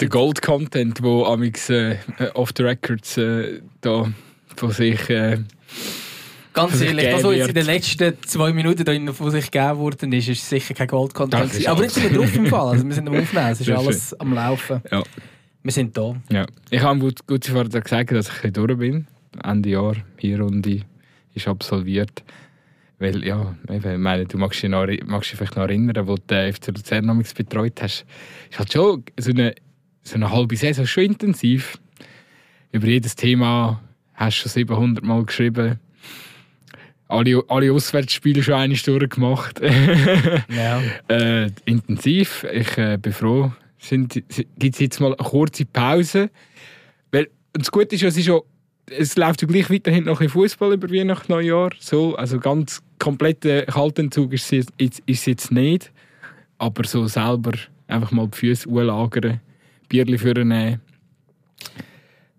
Der Gold-Content, wo amix äh, off the records äh, da von sich. Äh, Ganz ehrlich, das, was jetzt in den letzten zwei Minuten da von sich gegeben worden ist, ist sicher kein Gold-Content. Aber jetzt sind wir drauf im Fall. Also wir sind am Aufnehmen, es ist alles am Laufen. ja. Wir sind da. Ja. Ich habe gut, gut vorher gesagt, dass ich durch bin. Ende Jahr, Hinrunde ist absolviert. Weil, ja, ich meine, du magst dich, noch, magst dich vielleicht noch erinnern, wo du den FC Luzern betreut hast. Ist halt schon so eine, so eine halbe Saison schon intensiv. Über jedes Thema hast du schon 700 Mal geschrieben. Alle, alle Auswärtsspiele schon eine Stunde gemacht. Ja. Äh, intensiv. Ich äh, bin froh. Gibt es jetzt mal eine kurze Pause? Weil und das Gute ist, es, ist ja, es läuft ja gleich weiterhin noch ein Fußball über Weihnachten, Neujahr. So, also ganz kompletter Kaltentzug ist es jetzt, ist jetzt nicht. Aber so selber einfach mal die Füße anlagern, Bierchen vornehmen.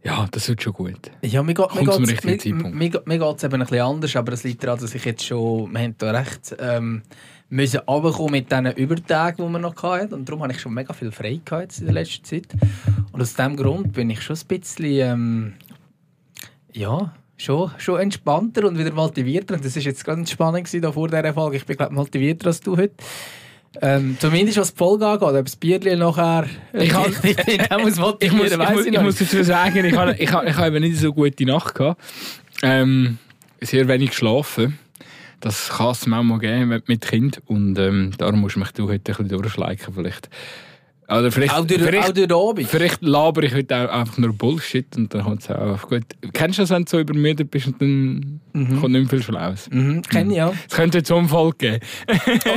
Ja, das wird schon gut. Ja, mir geht es eben ein bisschen anders, aber es liegt daran, dass ich jetzt schon, wir haben da recht, ähm, müssen runterkommen mit diesen Übertagen, die wir noch hatten. Und darum habe ich schon mega viel frei gehabt in der letzten Zeit. Und aus diesem Grund bin ich schon ein bisschen, ähm, ja, schon, schon entspannter und wieder motivierter. Und das war jetzt ganz spannend gewesen, da vor dieser Folge. Ich bin, glaube motivierter als du heute. Ähm, zumindest was die Folge angeht, ob das Bierchen nachher... Ich kann- ich muss Ich ich, ich dazu sagen, ich habe, ich ich habe eben nicht so gute Nacht gehabt. Ähm, sehr wenig geschlafen. Das kann es manchmal geben mit- mit Kind und ähm, darum musst du mich du heute ein bisschen durchschleichen vielleicht. Oder vielleicht, Auch durch, vielleicht, auch durch Abend. vielleicht laber ich heute auch einfach nur Bullshit und dann kommt es auch auf gut. Kennst du das, wenn du so übermüdet bist und dann kommt nicht viel Schlaues? Mhm, kenne ich ja. Es könnte jetzt Unfall geben.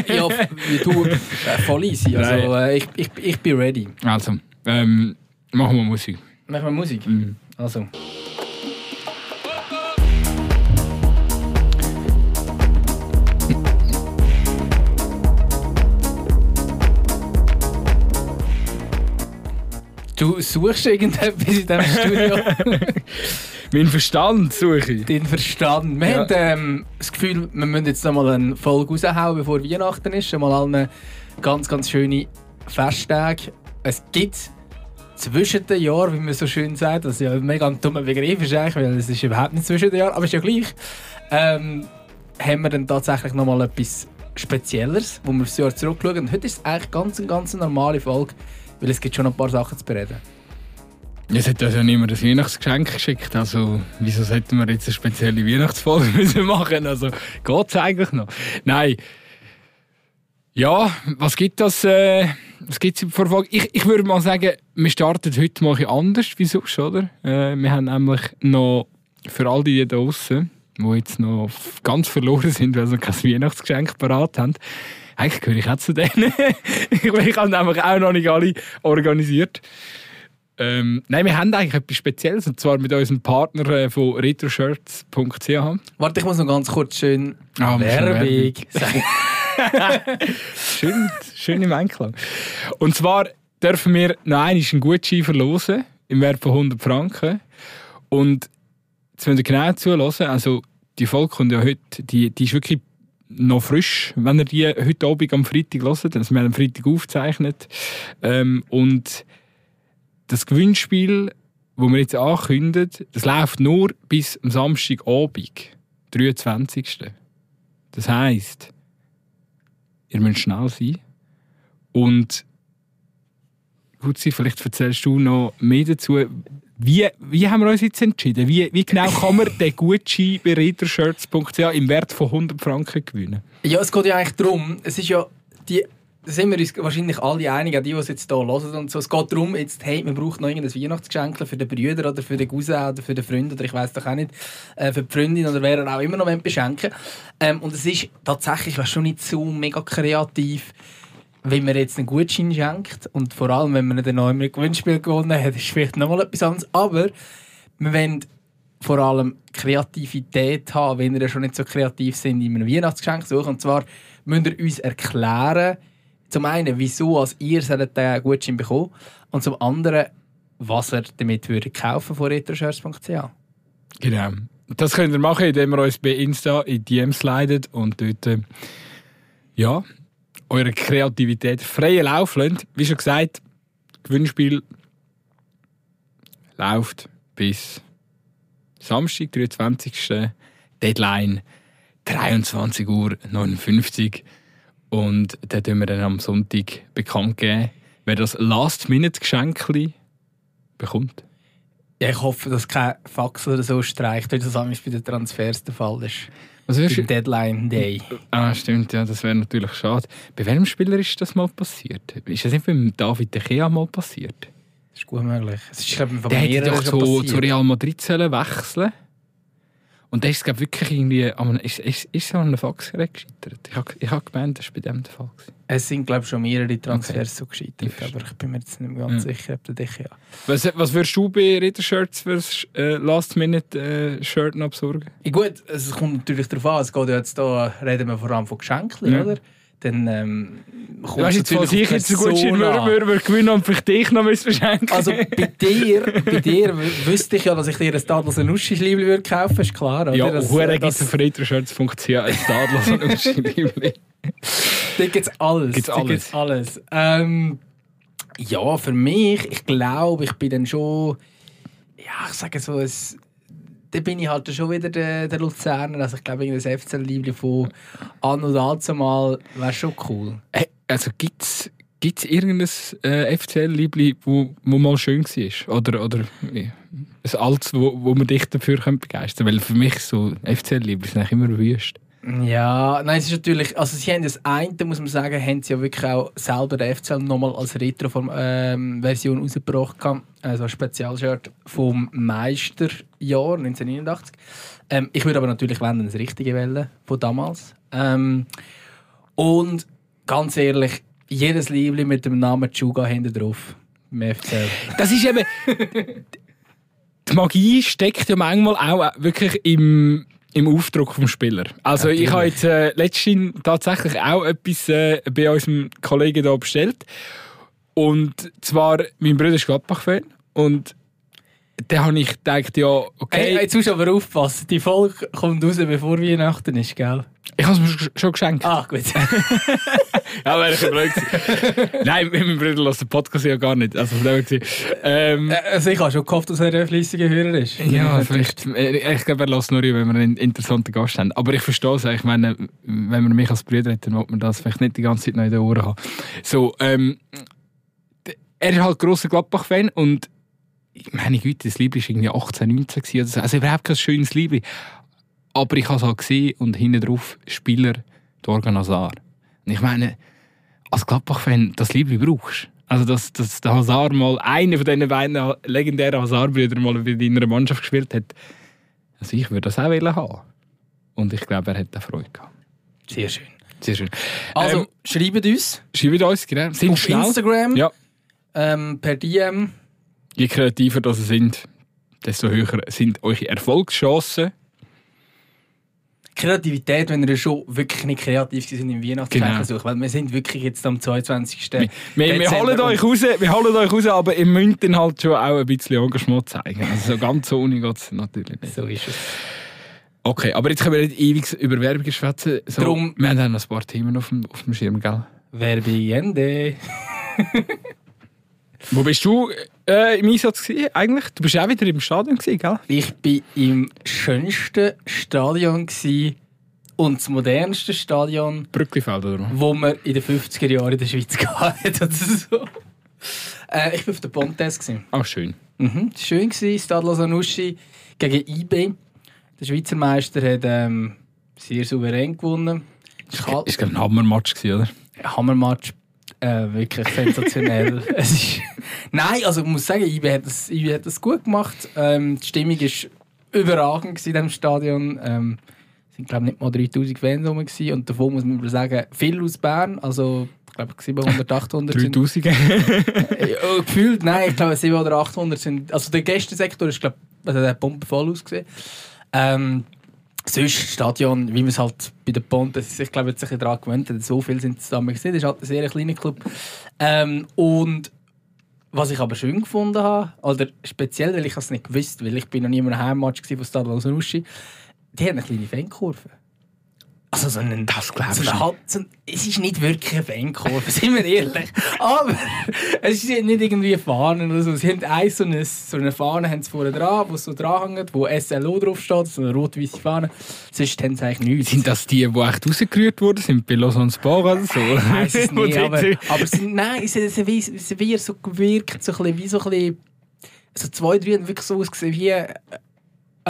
ja, wie du, äh, voll easy. Also, äh, ich, ich, ich bin ready. Also, ähm, machen wir Musik. Machen wir Musik? Mhm. Also. Du suchst irgendetwas in diesem Studio. Mein Verstand suche ich. Den Verstand. Wir Ja. haben ähm, das Gefühl, wir müssen jetzt noch mal eine Folge raushauen, bevor Weihnachten ist. Mal allen ganz, ganz schöne Festtage. Es gibt zwischen den Jahren, wie man so schön sagt, das ist ja ein mega dummer Begriff ist eigentlich, weil es ist überhaupt nicht zwischen den Jahren, aber ist ja gleich, ähm, haben wir dann tatsächlich noch mal etwas Spezielleres, wo wir aufs Jahr zurückschauen. Und heute ist es eigentlich ganz, eine ganz normale Folge, weil es gibt schon ein paar Sachen zu bereden. Jetzt hat uns ja niemand ein Weihnachtsgeschenk geschickt, also wieso sollten wir jetzt eine spezielle Weihnachtsfolge machen? Also geht's eigentlich noch? Nein. Ja, was gibt das? Äh, was gibt's für Folge? Ich, ich würde mal sagen, wir starten heute mal anders wie sonst, oder? Äh, wir haben nämlich noch für all die da draussen, die jetzt noch ganz verloren sind, weil sie kein Weihnachtsgeschenk parat haben. Eigentlich gehöre ich auch zu denen. ich habe nämlich auch noch nicht alle organisiert. Ähm, nein, wir haben eigentlich etwas Spezielles, und zwar mit unserem Partner äh, von retroshirts.ch. Warte, ich muss noch ganz kurz schön schon Werbung sagen. Schön, schön im Einklang. Und zwar dürfen wir noch einmal einen Gutschein verlosen im Wert von 100 Franken. Und jetzt müsst ihr genau zuhören, also die Folge kommt ja heute, die, die ist wirklich noch frisch, wenn ihr die heute Abend am Freitag hört. Also wir haben am Freitag aufgezeichnet. Ähm, und das Gewinnspiel, wo wir jetzt ankündigen, das läuft nur bis am Samstagabend, 23. Das heisst, ihr müsst schnell sein. Und gut, Sie, vielleicht erzählst du noch mehr dazu. Wie, wie haben wir uns jetzt entschieden? Wie, wie genau kann man den Gutschein bei readershirts.ch im Wert von 100 Franken gewinnen? Ja, es geht ja eigentlich darum, es ist ja die, da sind wir uns wahrscheinlich alle einig, auch die, die es jetzt hier hören und so. Es geht darum, jetzt, hey, man braucht noch irgendein Weihnachtsgeschenk für den Brüder oder für den Cousin oder für den Freund oder ich weiß doch auch nicht, äh, für die Freundin oder wer er auch immer noch beschenken ähm, Und es ist tatsächlich was schon nicht so mega kreativ, wenn man jetzt einen Gutschein schenkt und vor allem, wenn man dann noch ein Gewinnspiel gewonnen hat, ist vielleicht nochmal etwas anderes. Aber wir wollen vor allem Kreativität haben, wenn wir schon nicht so kreativ sind, in einem Weihnachtsgeschenk suchen. Und zwar müsst ihr uns erklären, zum einen, wieso als ihr solltet den Gutschein bekommen und zum anderen, was ihr damit würdet kaufen von retroshirts.ch. Genau. Das könnt ihr machen, indem ihr uns bei Insta in DM slidet und dort äh, ja, eure Kreativität freien Lauf lasst. Wie schon gesagt, Gewinnspiel läuft bis Samstag, 23. Deadline 23 Uhr 59 und dann tun wir dann am Sonntag bekannt geben, wer das Last-Minute-Geschenk bekommt. Ja, ich hoffe, dass kein Fax oder so streicht, wie das bei den Transfers der Fall ist. Was Beim wirst Deadline Day. Ah, stimmt, ja, das wäre natürlich schade. Bei welchem Spieler ist das mal passiert? Ist das nicht beim David De Gea mal passiert? Das ist gut möglich. Es ist, glaube ich, von Der hätte doch zu, zu Real Madrid sollen wechseln Und der ist, glaube wirklich irgendwie... am- Ist, ist, ist so an einem Faxgerät gescheitert? Ich habe ich hab gemeint, das war bei dem der Fall. gewesen. Es sind, glaube ich, schon mehrere Transfers so gescheitert, Ich aber ich bin mir jetzt nicht mehr ganz Ja. sicher, ob der dich ja. Was, was würdest du bei Rittershirts für das äh, Last-Minute-Shirt noch besorgen? Ja, gut, es kommt natürlich darauf an, es geht ja jetzt da, reden wir vor allem von Geschenken, Ja. oder? Dann ähm, kommt Du weißt jetzt, was ich jetzt so gut würde gewinnen und vielleicht dich noch müssen verschenken Also bei dir, bei dir wüsste ich ja, dass ich dir ein Tadels und Uschi-Schliebli würde kaufen, ist klar, oder? Ja, Hure äh, gibt es das, auf Rittershirts.ch ein Stadler so ein Schiebli. Da gibt es alles. Gibt's alles. gibt's alles. Ähm, ja, für mich, ich glaube, ich bin dann schon, ja, ich sage so, es, da bin ich halt schon wieder der, der Luzerner. Also ich glaube, irgendein FC-Liebli von an und an mal wäre schon cool. Hey, also gibt es irgendein äh, FCL-Liebli, wo, wo mal schön war? Oder, oder ja, ein altes, wo, wo man dich dafür begeistern könnte? Weil für mich so FCL-Liebli sind immer wüst. Ja, nein, es ist natürlich, also sie haben das eine, muss man sagen, haben sie ja wirklich auch selber der FCL nochmal als Retro-Version rausgebracht, gehabt. also ein Spezialshirt vom Meisterjahr 1989. Ähm, ich würde aber natürlich wenn, dann das richtige wählen von damals. Ähm, und ganz ehrlich, jedes Liebling mit dem Namen Chuga hinten drauf. Im FCL. Das ist eben... die Magie steckt ja manchmal auch wirklich im, im Aufdruck vom Spieler. Also Natürlich. ich habe jetzt äh, letztens tatsächlich auch etwas äh, bei unserem Kollegen hier bestellt. Und zwar, mein Bruder ist Gladbach-Fan. Und dann habe ich gedacht, ja, okay... Hey, jetzt musst du aber aufpassen, die Folge kommt raus, bevor Weihnachten ist, gell? Ich habe es mir sch- schon geschenkt. Ah, gut. Ja, wäre ich gewesen. Nein, mein Bruder lässt den Podcast ja gar nicht. Also. Ähm, Also ich habe schon gehofft, dass er ein fleissiger Hörer ist. ja, vielleicht. äh, Ich glaube, er lässt nur, wenn wir einen interessanten Gast haben. Aber ich verstehe es. Ich meine, wenn man mich als Bruder hat, dann will man das vielleicht nicht die ganze Zeit noch in den Ohren haben. So, ähm, er ist halt grosser Gladbach-Fan und meine Güte, das Liebling war irgendwie 18, 19 gewesen oder so. Also überhaupt kein schönes Liebling. Aber ich habe es halt gesehen und hinten drauf Spieler Dorgan Hazard. Und ich meine, als Gladbach-Fan, das Liebling brauchst Also, dass, dass der Hazard mal, einer von diesen beiden legendären Hazard-Brüdern mal bei deiner Mannschaft gespielt hat. Also ich würde das auch wollen haben. Und ich glaube, er hat da Freude gehabt. Sehr schön. Sehr schön. Also, Ähm, schreibt uns Schreibt uns, genau. Sind auf schnell. Instagram, Ja. ähm, per DM. Je kreativer das ihr sind, desto höher sind eure Erfolgschancen. Kreativität, wenn ihr schon wirklich nicht kreativ sind im Weihnachtsgeschenk Genau. Weil wir sind wirklich jetzt am 22. Wir, wir, wir, holen euch raus, wir holen euch raus, aber ihr müsst dann halt schon auch ein bisschen Engagement zeigen. Also so ganz ohne geht es natürlich nicht. So ist es. Okay, aber jetzt können wir nicht ewig über Werbung schwätzen. So, Drum- wir haben noch ein paar Themen auf dem, auf dem Schirm, gell? Werbung Ende. Wo bist du äh, im Einsatz gewesen, eigentlich? Du bist auch wieder im Stadion gewesen, gell? Ich war im schönsten Stadion gewesen und das modernste Stadion, Brücklifeld, oder wo man in den 50er Jahren in der Schweiz gehabt hat. Oder so. äh, ich war auf der Pontes. gewesen. Ah, schön. Mhm. War schön, gewesen, Stadler Sanussi gegen IB. Der Schweizer Meister hat ähm, sehr souverän gewonnen. Ist, glaube ich, ein Hammermatch gewesen, oder? Hammermatch. Äh, wirklich sensationell. es ist Nein, also ich muss sagen, IB hat das, IB hat das gut gemacht. Ähm, die Stimmung war überragend in diesem Stadion. Ähm, es sind glaube nicht mal 3000 Fans rum gewesen. und davon muss man sagen, viel aus Bern, also ich glaube 700, 800 sind 3000. äh, oh, gefühlt, nein, ich glaube 700 oder 800 sind. Also der Gästensektor ist, glaube also der Pumpe voll ausgesehen. Ähm, sonst Stadion, wie man es halt bei der Ponte, ich glaube, jetzt sich daran gewöhnt hat, so viel sind es damals nicht. Das ist halt ein sehr kleiner Club. Ähm, und was ich aber schön gefunden habe, oder speziell, weil ich es nicht gewusst, weil ich bin noch nie in einem Heimmatch gewesen von Stade Lausanne, die haben eine kleine Fankurve. Also so einen, Das glaubst so. Halb- so ein, es ist nicht wirklich eine Fankurve, sind wir ehrlich. Aber es ist nicht irgendwie Fahnen oder so. Sie haben eins so eine, so eine Fahne haben sie vorne dran, wo so dran hängt, wo SLO draufsteht, so eine rot-weiße Fahne. Sonst haben sie eigentlich nichts. Sind das die, die echt rausgerührt wurden? Sind bei Lausanne Spar oder so? Ich weiss es nicht, aber, aber sind, nein, es, es, es, es wie so gewirkt, so ein bisschen, wie so ein bisschen, so zwei, drei haben wirklich so ausgesehen wie, äh,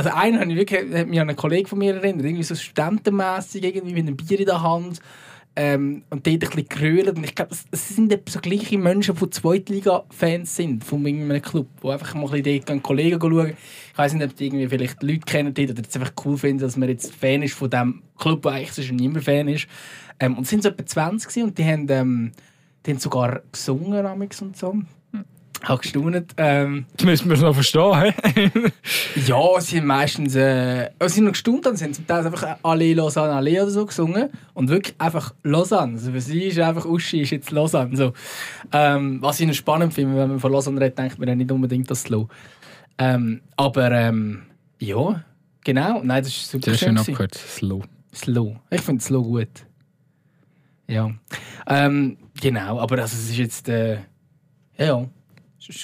also einen ich wirklich, hat mich an einen Kollegen von mir erinnert, irgendwie so studentenmässig, irgendwie mit einem Bier in der Hand ähm, und dort ein bisschen gerölt und ich glaube, es, sind so gleiche Menschen, die Zweitliga-Fans sind von irgendeinem Club, die einfach mal ein bisschen dort Kollegen schauen. Ich weiß nicht, ob die irgendwie vielleicht Leute kennen dort oder es einfach cool finden, dass man jetzt Fan ist von dem Club, der eigentlich sonst niemand Fan ist. Ähm, und es sind so etwa 20 gewesen und die haben, ähm, die haben sogar gesungen und so. Ich habe gestaunt. Ähm, Das müssen wir es noch verstehen. ja, sie haben meistens äh, also sie sind noch gestaunt, dann sind zum Teil einfach «Alle Lausanne, alle» oder so gesungen. Und wirklich einfach «Lausanne». Also für sie ist einfach «Uschi ist jetzt Lausanne». So. Ähm, was ich noch spannend finde, wenn man von Lausanne redet, denkt man ja nicht unbedingt das Slow. Ähm, aber ähm, ja, genau. Nein, das ist super Sehr schön gewesen. abgehört. Slow. Slow. Ich finde Slow gut. Ja. Ähm, genau, aber also, es ist jetzt. Äh, ja,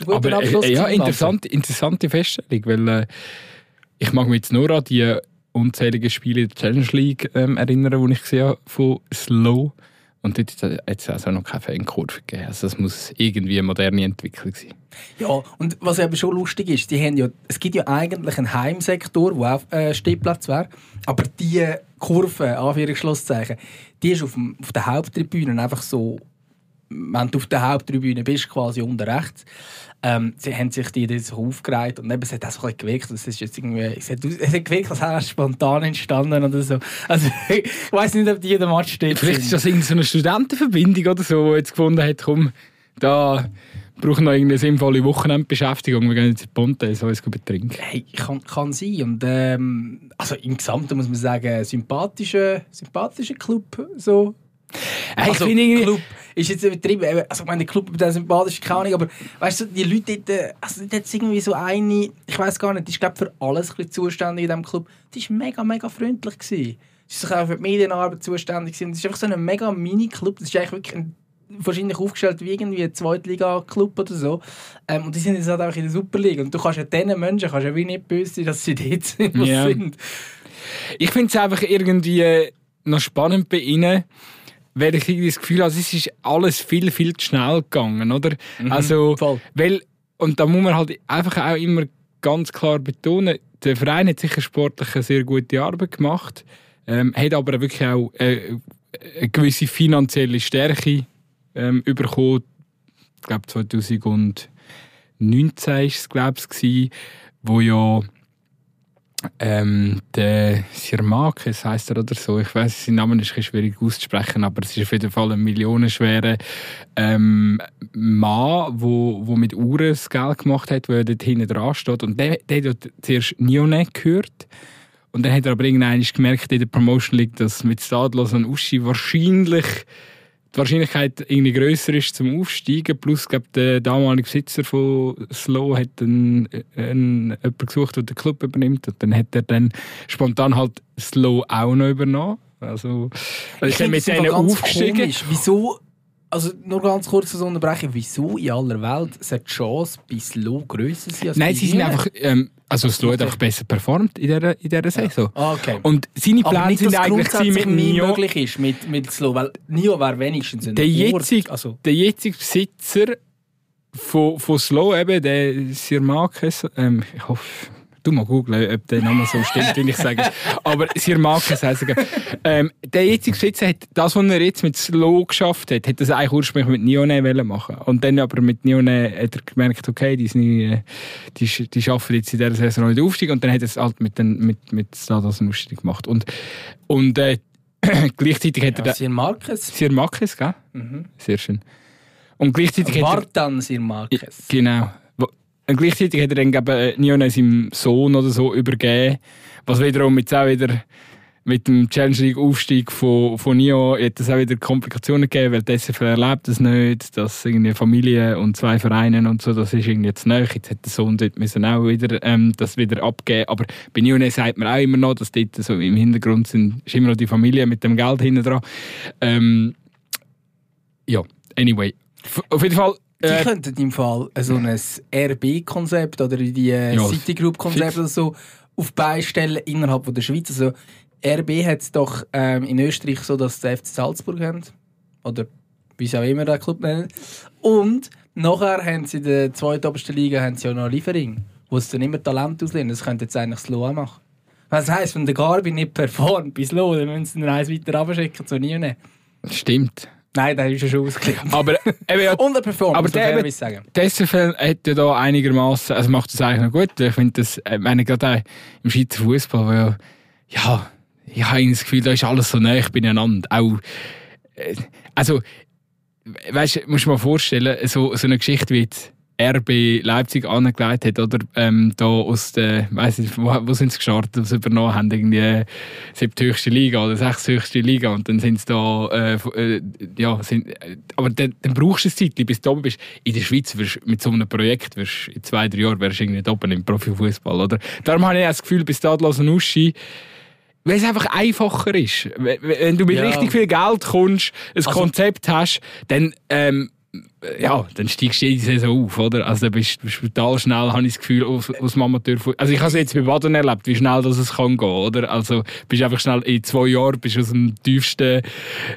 Aber äh, ja, interessant, interessante Feststellung, weil äh, ich mag mich jetzt nur an die unzähligen Spiele in der Challenge League ähm, erinnern, die ich gesehen habe von Slow. Und dort hat es also noch keine Fankurve gegeben. Also das muss irgendwie eine moderne Entwicklung sein. Ja, und was eben schon lustig ist, die haben ja, es gibt ja eigentlich einen Heimsektor, wo auch äh, Stehplatz wäre, aber die Kurve, Anführungsschlusszeichen, die ist auf, dem, auf der Haupttribüne einfach so, wenn du auf der Haupttribüne bist, quasi unten rechts, ähm, sie haben sich die so aufgereiht und eben, es hat auch so ein bisschen gewirkt, es ist jetzt irgendwie, es hat, es hat gewirkt, als wäre es spontan entstanden oder so. Also, ich weiß nicht, ob die jeden Match steht. Vielleicht ist das irgendeine so eine Studentenverbindung oder so, die jetzt gefunden hat, komm, da brauchen wir noch irgendeine sinnvolle Wochenendbeschäftigung. Wir gehen jetzt in Ponte, so uns betrinken. Hey, kann, kann sein. Und, ähm, also im Gesamten muss man sagen, sympathischer, sympathischer Club. So. Hey, ich also, irgendwie- Club ist jetzt übertrieben. Eben, Also, ich meine, der Club, der sympathisch, keine Ahnung, aber weißt du, die Leute dort, äh, also dort hat's irgendwie so eine, ich weiß gar nicht, die ist, glaube für alles ein bisschen zuständig in diesem Club. Die war mega, mega freundlich. Gewesen. Sie ist auch für die Medienarbeit zuständig. Gewesen. Das ist einfach so ein mega Mini-Club. Das ist eigentlich wirklich ein wahrscheinlich aufgestellt wie irgendwie ein Zweitliga-Club oder so. Ähm, und die sind jetzt halt auch in der Superliga. Und du kannst ja diesen Menschen kannst ja wie nicht böse sein, dass sie dort sind, Ja. sind. Ich finde es einfach irgendwie äh, noch spannend bei ihnen, weil ich das Gefühl habe, es ist alles viel, viel zu schnell gegangen, oder? also, Mhm, voll. weil, und da muss man halt einfach auch immer ganz klar betonen, der Verein hat sicher sportlich eine sehr gute Arbeit gemacht, ähm, hat aber wirklich auch äh, eine gewisse finanzielle Stärke ähm, bekommen. Ich glaube 2019 war es, glaube ich, wo ja ähm, der Sirmakes heisst er oder so. Ich weiß, sein Name ist schwierig auszusprechen, aber es ist auf jeden Fall ein millionenschwerer ähm, Mann, wo, wo mit Uhren das Geld gemacht hat, der dort hinten dran steht. Und der, der hat zuerst Nionet gehört. Und dann hat er aber irgendwann gemerkt in der Promotion League, dass mit Stadlos und Uschi wahrscheinlich die Wahrscheinlichkeit irgendwie grösser ist zum Aufsteigen. Plus, glaub, der damalige Besitzer von Slow hat einen, einen, jemanden gesucht, der den Club übernimmt. Und dann hat er dann spontan halt Slow auch noch übernommen. Also, ist er mit denen aufgestiegen. komisch. Wieso, also nur ganz kurz zu unterbrechen, wieso in aller Welt sollte die Chance bei Slow grösser sein als Nein, sie sind einfach, ähm, also Slow hat einfach besser performt in dieser, in dieser Saison. Ah, okay. Und seine Aber Pläne nicht, dass sind eigentlich gewesen mit Nio. möglich ist mit, mit Slow, weil Nio wäre wenigstens ein Der jetzige, also der jetzige Besitzer von, von Slow, eben, der Sir Marquez, ähm, ich hoffe, du mal googeln, ob der Name so stimmt, wenn ich sage. Aber Sir Marquez heisst er. ähm, Der jetzige Besitzer hat das, was er jetzt mit Slow geschafft hat, hat das eigentlich ursprünglich mit Nione machen. Und dann aber mit Nione hat er gemerkt, okay, die, sind, äh, die, die schaffen jetzt in dieser Saison noch nicht Aufstieg. Und dann hat er es halt mit, den, mit, mit Stados einen Aufstieg gemacht. Und, und äh, gleichzeitig hat er... ja, den- Sir Marquez. Sir Marquez, gell? Sehr schön. Und gleichzeitig hat er, Sir Marquez. genau. Und gleichzeitig hat er dann glaube Nione seinem Sohn oder so übergeben, was wiederum jetzt auch wieder mit dem Challenge League Aufstieg von, von Nio hat es auch wieder Komplikationen gegeben, weil SFL erlebt das nicht, dass irgendwie Familie und zwei Vereine und so, das ist irgendwie jetzt neu. Jetzt hat der Sohn dort müssen auch wieder ähm, das wieder abgeben. Aber bei Nio sagt man auch immer noch, dass dort so im Hintergrund sind, ist immer noch die Familie mit dem Geld hinten dran. Ähm, ja, anyway. Auf jeden Fall die äh, könnten im Fall so ein RB-Konzept oder die äh, ja, City Group-Konzept oder so auf beistellen innerhalb der Schweiz. Also RB hat es doch ähm, in Österreich so, dass sie FC Salzburg haben. Oder wie sie auch immer den Club nennen. Und nachher haben sie in der zweiten obersten Liga haben sie ja noch Liefering, wo sie dann immer Talent auslehnen. Das könnte jetzt eigentlich Slow machen. Was heisst, wenn der Garbi nicht performt bis Slow, dann müssen sie ihn eins weiter abschicken zu nie Stimmt. Nein, der ist ja schon ausgeklickt. Aber eben ja, Unterperformt, aber der, eben, sagen. Der SFL hat ja da einigermaßen, also macht das eigentlich noch gut. Ich finde das, ich meine, gerade im Schweizer Fußball, wo ja, ja, ich habe das Gefühl, da ist alles so nah beieinander. Auch, äh, also, weißt du, musst du dir mal vorstellen, so, so eine Geschichte wie jetzt, RB Leipzig angelegt hat, oder ähm, da aus der, weiß nicht, wo, wo sind sie gestartet, was übernommen haben, irgendwie äh, siebthöchste Liga oder sechshöchste Liga und dann sind sie da, äh, äh, ja, sind, äh, aber dann, dann brauchst du eine Zeit, bis du oben bist. In der Schweiz wirst, mit so einem Projekt wirst, in zwei, drei Jahren wärst du irgendwie oben im Profifußball, oder? Darum habe ich das Gefühl, bis da Uschi weil es einfach einfacher ist. Wenn du mit ja. richtig viel Geld kommst, ein also, Konzept hast, dann ähm, ja, dann steigst du jede Saison auf, oder? Also, du bist, bist total schnell, habe ich das Gefühl, aus, aus dem Amateur Also, ich habe es jetzt bei Baden erlebt, wie schnell das es kann gehen, oder? Also, bist einfach schnell in zwei Jahren, bist aus dem tiefsten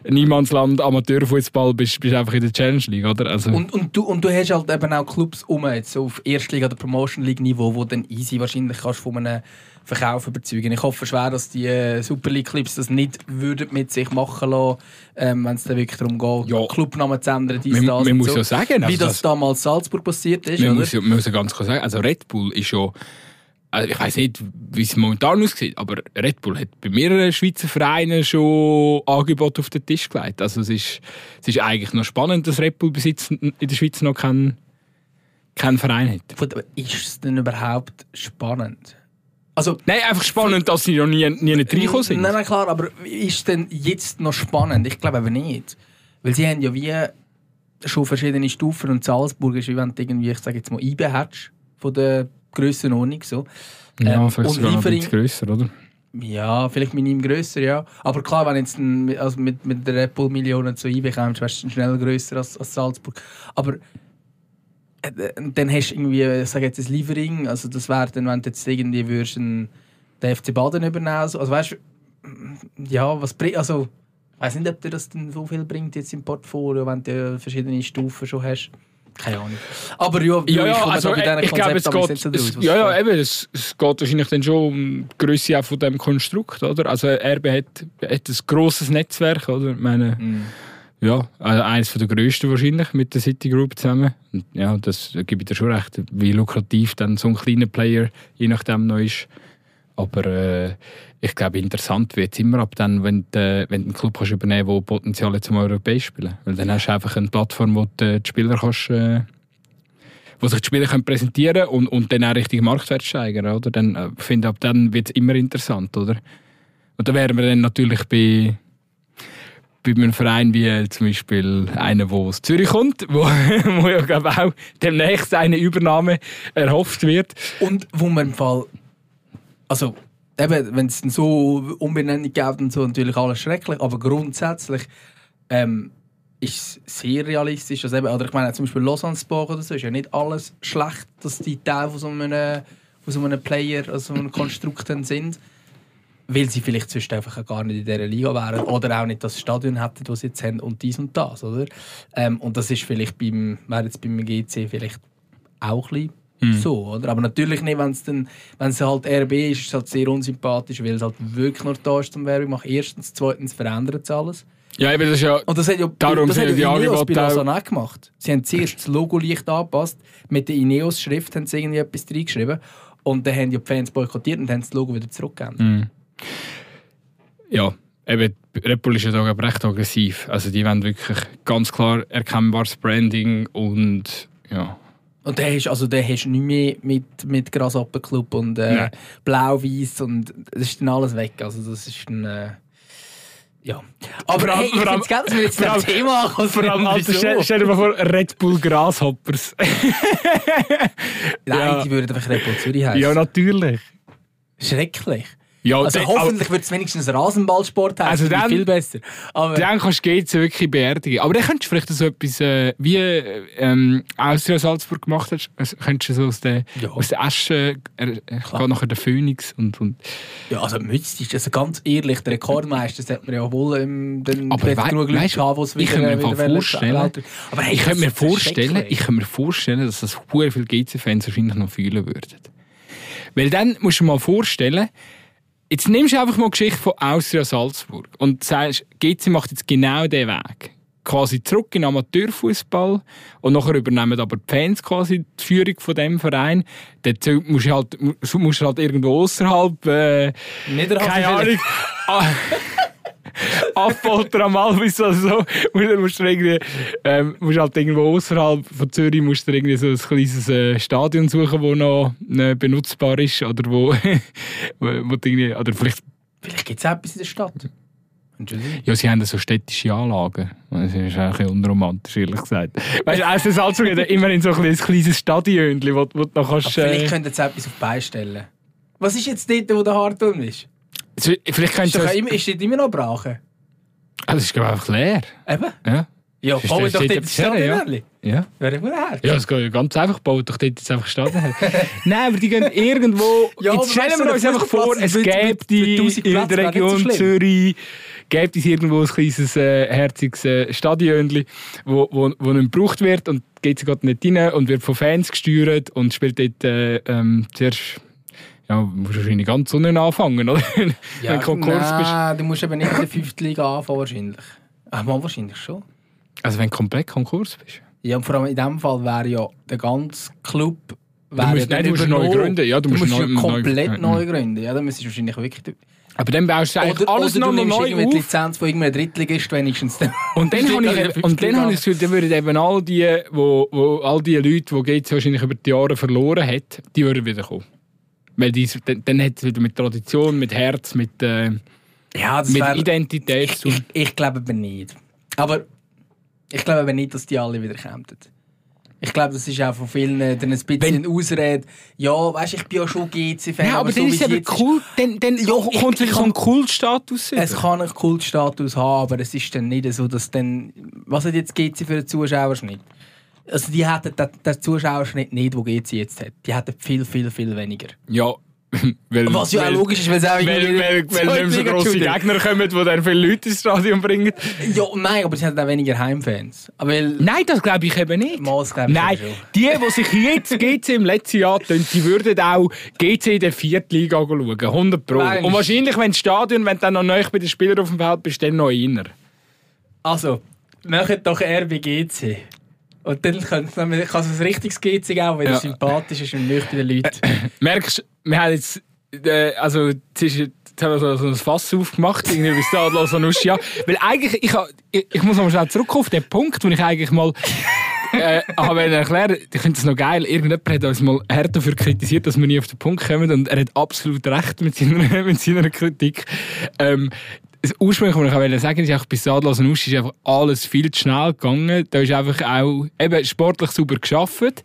Niemandsland Amateurfußball, bist, bist einfach in der Challenge League, oder? Also. Und, und, du, und du hast halt eben auch Clubs um, jetzt auf Erstliga- oder Promotion League Niveau, wo dann easy wahrscheinlich kannst von einem Verkauf überzeugen. Ich hoffe schwer, dass die äh, Super League Clips das nicht würden mit sich machen lassen, ähm, wenn es dann wirklich darum geht, ja. Clubnamen zu ändern, dies, man, das man muss so. ja sagen, wie also das, das damals Salzburg passiert ist. Man muss ja, man muss ja ganz klar sagen, also Red Bull ist ja also ich weiß nicht, wie es momentan aussieht, aber Red Bull hat bei mehreren Schweizer Vereinen schon Angebote auf den Tisch gelegt. Also es ist, es ist eigentlich noch spannend, dass Red Bull besitzt in der Schweiz noch keinen kein Verein hat. Ist es denn überhaupt spannend? Also, nein, einfach spannend, dass sie noch nie, nie nicht reingekommen sind. Nein, nein, klar, aber ist es denn jetzt noch spannend? Ich glaube aber nicht. Weil sie haben ja wie schon verschiedene Stufen und Salzburg ist, wie wenn du irgendwie, ich sage jetzt mal, IB hättest, von der Grössenordnung. So. Ja, ähm, vielleicht sogar noch ein bisschen grösser, oder? Ja, vielleicht mit ihm grösser, ja. Aber klar, wenn jetzt ein, also mit, mit der Apple Millionen zu IB kommst, wärst du schnell grösser als, als Salzburg. Aber dann hast du irgendwie, ich sage jetzt, ein Liefering, also das wäre dann, wenn du jetzt irgendwie würdest, den FC Baden übernehmen, also, also weißt du, ja, was bringt, also ich weiß nicht, ob dir das denn so viel bringt jetzt im Portfolio, wenn du verschiedene Stufen schon hast. Keine Ahnung. Aber ja, ja, ja also, ich, ich glaube, es geht, es, ja, ja, eben, es, es geht wahrscheinlich dann schon um die Größe von dem Konstrukt, oder? Also RB hat, hat ein grosses Netzwerk, oder? Ich meine, mm ja, also eines der grössten wahrscheinlich mit der City Group zusammen. Und ja, das gebe ich dir schon recht, wie lukrativ dann so ein kleiner Player je nachdem noch ist. Aber äh, ich glaube, interessant wird es immer ab dann, wenn du, wenn einen Club kannst übernehmen kannst, der Potenzial zum Europäisch spielen Weil dann hast du einfach eine Plattform, wo die Spieler kannst, äh, wo sich die Spieler können präsentieren und, und dann auch richtig Marktwert steigern. Oder? Dann, äh, finde ab dann wird es immer interessant. Oder? Und da wären wir dann natürlich bei bei einem Verein wie zum Beispiel einer, der aus Zürich kommt, wo, wo ja glaube auch demnächst eine Übernahme erhofft wird. Und wo man im Fall, also eben, wenn es so Umbenennung gibt und so, natürlich alles schrecklich, aber grundsätzlich ähm, ist es sehr realistisch. Also eben, oder ich meine zum Beispiel Lausanne Sport oder so, ist ja nicht alles schlecht, dass die Teil von so einem, von so einem Player, also so einem Konstrukt sind weil sie vielleicht sonst einfach gar nicht in dieser Liga wären oder auch nicht das Stadion hätten, das sie jetzt haben und dies und das, oder? Ähm, und das ist vielleicht beim, wäre jetzt beim GC vielleicht auch ein bisschen mhm. so, oder? Aber natürlich nicht, wenn es dann, wenn es halt RB ist, ist es halt sehr unsympathisch, weil es halt wirklich nur da ist zum Werbung machen. Erstens, zweitens verändert es alles. Ja, eben, das ist ja... Und das hat ja, darum das hat ja die Ineos bei Lausanne auch gemacht. Sie haben zuerst das Logo leicht angepasst, mit der Ineos-Schrift haben sie irgendwie etwas reingeschrieben und dann haben ja die Fans boykottiert und haben das Logo wieder zurückgegeben. Mhm. Ja, eben, Red Bull ist ja da recht aggressiv. Also die wollen wirklich ganz klar erkennbares Branding und ja, Und der hast, also der hast nicht mehr mit, mit Grasshopper-Club und äh. Blau-Weiß und das ist dann alles weg. Also das ist ein... Äh, ja. Aber Vor allem- hey, ich finde es geil, dass wir jetzt das Thema ankommen. Vor allem, Alter, stell, stell dir mal vor, Red Bull Grasshoppers. Nein, Ja. die würden einfach Red Bull Zürich heißen. ja, natürlich. Schrecklich. Ja, Also dann- hoffentlich wird es wenigstens Rasenballsport heißen. Also dann- viel besser. Aber Dann kannst du GC wirklich beerdigen. Aber dann könntest du vielleicht so etwas, äh, wie äh, ähm, Austria Salzburg gemacht hast, also könntest du so aus der, Ja. aus der Asche, äh, gehe nachher der Phoenix und, und ja, also Mütz ist also ganz ehrlich, der Rekordmeister sollte man ja wohl im Aber genug Leute weißt du, haben, die es ich könnte mir wieder, wieder vorstellen-. Aber hey, ich könnte mir vorstellen, ich könnte mir vorstellen, dass das hure viele GC-Fans wahrscheinlich noch fühlen würden. Weil dann musst du dir mal vorstellen, jetzt nimmst du einfach mal die Geschichte von Austria Salzburg und sagst, GC macht jetzt genau diesen Weg. Quasi zurück in den Amateurfußball und nachher übernehmen aber die Fans quasi die Führung von dem Verein. Dazu musst du halt, musst du halt irgendwo außerhalb äh, Niederhausen keine. Ahnung. Affolter am Alvis oder so. Musst, musst du irgendwie, ähm, musst halt irgendwo außerhalb von Zürich musst du irgendwie so ein kleines äh, Stadion suchen, das noch äh, benutzbar ist. Oder wo, wo, irgendwie, oder vielleicht, Vielleicht gibt es etwas in der Stadt. Ja, sie haben so städtische Anlagen. Das ist ein bisschen unromantisch, ehrlich gesagt. Weißt du, also Salzburg hat immerhin so ein kleines, kleines Stadion, wo, wo du noch kannst. Aber vielleicht Äh, könnten sie etwas auf die Beine stellen. Was ist jetzt dort, wo der Hartturm ist? Vielleicht doch das- immer, dort immer noch Brachen? Ah, das ist, glaube einfach leer. Eben? Ja. Ja, Ist das doch dort das ja? Stadion. ja. Wäre gut her. Ja, es geht ganz einfach, baut doch dort jetzt einfach Stadion. Nein, aber die gehen irgendwo... Ja, jetzt stellen wir uns einfach vor, es gäbe die mit 1000 in der Region. Zürich gäbe es irgendwo ein kleines, äh, herziges äh, Stadion, wo, wo, wo nicht gebraucht wird und geht sie gerade nicht rein und wird von Fans gesteuert und spielt dort äh, ähm, zuerst... Ja, musst du wahrscheinlich ganz unten anfangen, oder? Wenn du Konkurs bist. nein, du musst eben nicht in der fünften Liga anfangen, wahrscheinlich. Ach, mal wahrscheinlich schon. Also wenn du komplett Konkurs bist. Ja, und vor allem in dem Fall wäre ja der ganze Club... wäre musst- ja nein, du musst neu gründen. Ja, du musst ja neu- neu- komplett ja. neu gründen. Ja, dann müsstest du wahrscheinlich wirklich... Aber dann baust du eigentlich Oder, alles oder du nochmal nimmst neu irgendwie die auf. Lizenz von irgendeinem Drittligist wenigstens. Und dann habe ich, und dann habe ich das Gefühl, dann würden eben all die, wo, wo, all die Leute, die GC wahrscheinlich über die Jahre verloren hat, die würden wieder kommen. Weil die, dann, dann hat es wieder mit Tradition, mit Herz, mit, äh, Ja, mit wär, Identität zu ich, tun. ich, ich glaube aber nicht. Aber ich glaube aber nicht, dass die alle wieder kämen. Ich glaube, das ist auch von vielen äh, dann ein bisschen Wenn- Ausrede. Ja, weißt du, ich bin ja schon GC-Fan. Ja, aber so dann ist es eben cool, dann, dann Ja, kommt ich wieder so ein Kultstatus. Es kann einen Kultstatus haben, aber es ist dann nicht so, dass dann... Was hat jetzt GC für einen Zuschauerschnitt? Also die hätten den, den Zuschauerschnitt nicht, den GC jetzt hat. Die hätten viel, viel, viel weniger. Ja, weil, Was ja auch weil, logisch ist, weil es auch weil, irgendwie weil, weil nicht so grosse Gegner kommen, die dann viele Leute ins Stadion bringen. Ja, nein, aber sie haben auch weniger Heimfans. Weil, Nein, das glaube ich eben nicht. Mal, das glaube ich Nein, schon. die, die sich jetzt GC im letzten Jahr tun, die würden auch GC in der vierten Liga schauen. 100 Pro. Meinst du? Und wahrscheinlich, wenn das Stadion, wenn du dann noch neu bei den Spielern auf dem Feld bist, dann noch inner. Also, macht doch RBGC. Und dann kann es es ein richtiges GC geben, weil Ja. es sympathisch ist und möchte den Leuten. Merkst du, wir haben jetzt, äh, also, jetzt, haben wir so, ein Fass aufgemacht, irgendwie bis Stadler Sanussia. Weil eigentlich, ich, ich, ich muss noch mal schnell zurück auf den Punkt, wo ich eigentlich mal äh, habe erklären, ich finde das noch geil, irgendjemand hat uns mal hart dafür kritisiert, dass wir nie auf den Punkt kommen und er hat absolut recht mit seiner, mit seiner Kritik. Ähm, das ursprünglich, was ich auch wollte sagen, ist einfach, bei Sadler Sanussi ist einfach alles viel zu schnell gegangen. Da ist einfach auch eben sportlich super geschafft,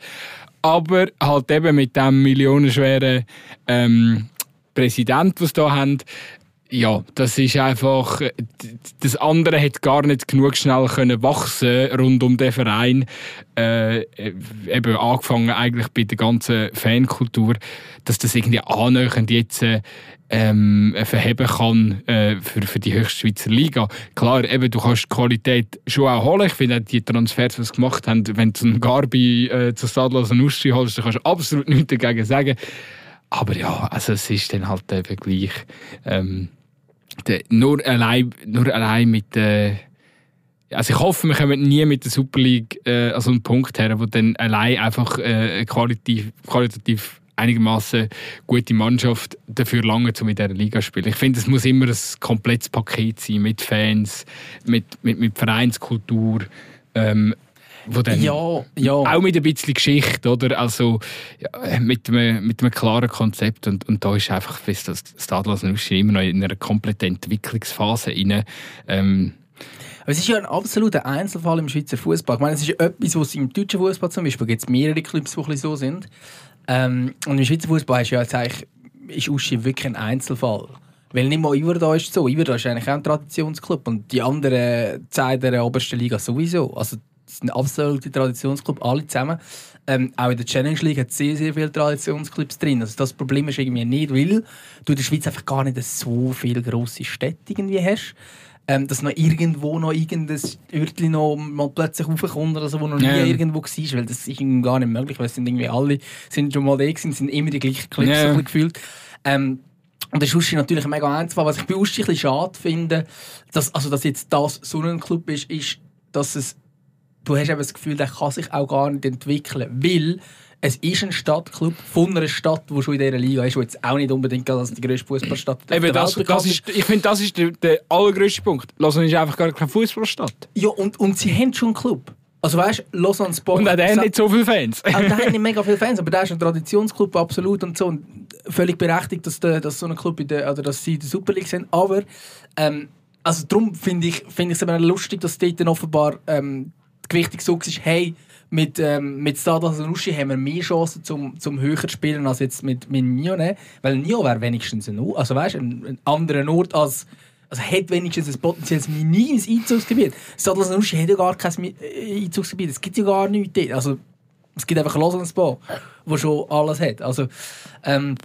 aber halt eben mit dem millionenschweren ähm, Präsident, was da haben, ja, das ist einfach, das andere hat gar nicht genug schnell können wachsen rund um den Verein. Äh, eben angefangen eigentlich bei der ganzen Fankultur, dass das irgendwie annähernd jetzt äh, ähm, verheben kann äh, für, für die höchste Schweizer Liga. Klar, eben, du kannst die Qualität schon auch holen. Ich finde die Transfers, die sie gemacht haben, wenn du einen Garbi äh, zu Stadler Sanussi holst, dann kannst du absolut nichts dagegen sagen. Aber ja, also es ist dann halt eben gleich. Ähm, der, nur, allein, nur allein mit äh, also ich hoffe, wir kommen nie mit der Super League äh, an so einen Punkt her, wo dann allein einfach äh, qualitativ, qualitativ einigermaßen gute Mannschaft dafür lange, um in dieser Liga zu spielen. Ich finde, es muss immer ein komplettes Paket sein mit Fans, mit, mit, mit Vereinskultur. Ähm, Wo dann Ja, ja. Auch mit ein bisschen Geschichte, oder? Also ja, mit, einem, mit einem klaren Konzept. Und, und da ist einfach fest, dass Nuschi immer noch in einer kompletten Entwicklungsphase rein. Ähm, Aber es ist ja ein absoluter Einzelfall im Schweizer Fußball. Ich meine, es ist etwas, was im deutschen Fußball zum Beispiel gibt es mehrere Clubs, die so sind. Ähm, und im Schweizer Fußball ist ja jetzt eigentlich, ist Uschi wirklich ein Einzelfall. Weil nicht mal Iverda ist so. Iverda ist eigentlich auch ein Traditionsclub und die anderen zwei der obersten Liga sowieso. Also das sind absolute Traditionsclub, alle zusammen. Ähm, auch in der Challenge League hat sehr, sehr viele Traditionsclubs drin. Also das Problem ist irgendwie nicht, weil du in der Schweiz einfach gar nicht so viele grosse Städte irgendwie hast. Ähm, dass noch irgendwo noch irgendein Örtchen noch mal plötzlich raufkommt oder so, wo noch nie irgendwo war, weil das ist gar nicht möglich, weil es sind irgendwie alle sind schon mal da gewesen, sind immer die gleichen Clubs Ja. so gefühlt. Ähm, und das ist Uschi natürlich mega Einzelfall. Was ich bei Uschi ein bisschen schade finde, dass, also, dass jetzt das so ein Club ist, ist, dass es, du hast eben das Gefühl, der kann sich auch gar nicht entwickeln, weil es ist ein Stadtclub von einer Stadt, die schon in dieser Liga ist, die jetzt auch nicht unbedingt als die grösste Fußballstadt eben der das, Welt das ist, ich finde, das ist der, der allergrößte Punkt. Lausanne ist einfach gar keine Fußballstadt. Ja, und, und sie haben schon einen Club. Also weißt du, Lausanne Sport... Und auch der hat nicht so viele Fans. Auch der hat nicht mega viele Fans, aber der ist ein Traditionsclub, absolut. Und so. Und völlig berechtigt, dass, der, dass so ein Club in der, oder dass sie in der Super League sind. Aber ähm, also darum finde ich es eben lustig, dass dort dann offenbar ähm, Gewichtung so ist, hey, mit, ähm, mit Stadas und Uschi haben wir mehr Chancen zum, zum höher zu spielen als jetzt mit, mit Nione. Weil Nio wäre wenigstens ein, also weißt, ein, ein anderer Ort als also hat wenigstens ein potenzielles minimes Einzugsgebiet. Stadas und Uschi hat ja gar kein äh, Einzugsgebiet. Es gibt ja gar nichts dort. Also, es gibt einfach Lausanne-Spa, wo schon alles hat. Also, ähm,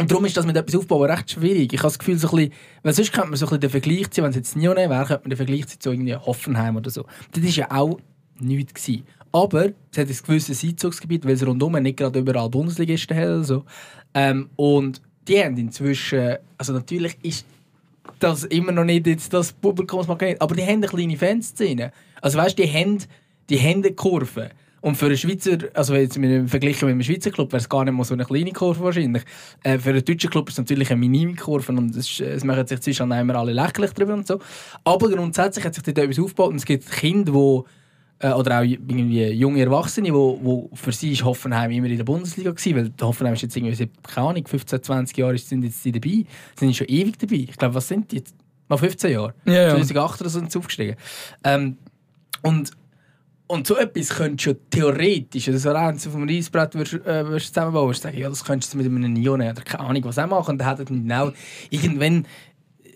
und darum ist das mit etwas aufbauen recht schwierig. Ich habe das Gefühl, so ein bisschen, weil sonst könnte man so ein bisschen den Vergleich ziehen, wenn es jetzt Nione wäre, könnte man den Vergleich ziehen zu irgendwie Hoffenheim oder so. Das war ja auch nichts. Gewesen. Aber es hat ein gewisses Einzugsgebiet, weil es rundum nicht gerade überall Bundesligisten hat oder so. Ähm, und die haben inzwischen, also natürlich ist das immer noch nicht jetzt das Publikumsmagnet, aber die haben eine kleine Fanszene. Also weißt, die haben, die haben eine Kurve. Und für einen Schweizer, also jetzt mit einem Verglichen mit einem Schweizer Club, wäre es gar nicht mal so eine kleine Kurve wahrscheinlich. Äh, für einen deutschen Club ist es natürlich eine minime Kurve und es, es machen sich zwischen immer alle lächerlich drüber und so. Aber grundsätzlich hat sich dort etwas aufgebaut und es gibt Kinder, die äh, oder auch irgendwie junge Erwachsene, wo, wo für sie ist Hoffenheim immer in der Bundesliga gewesen, weil Hoffenheim ist jetzt irgendwie seit, keine Ahnung, 15, 20 Jahre sind jetzt die dabei, sind schon ewig dabei. Ich glaube, was sind die jetzt? Mal 15 Jahre. Ja, ja. 2008 oder so sind sie aufgestiegen. Ähm, und, und so etwas könntest du ja theoretisch, das wäre eins auf dem Reisbrett würdest, äh, würdest du zusammenbauen, würdest sagen, ja, das könntest du mit einem Nione oder keine Ahnung was auch machen. Und dann hätten genau irgendwann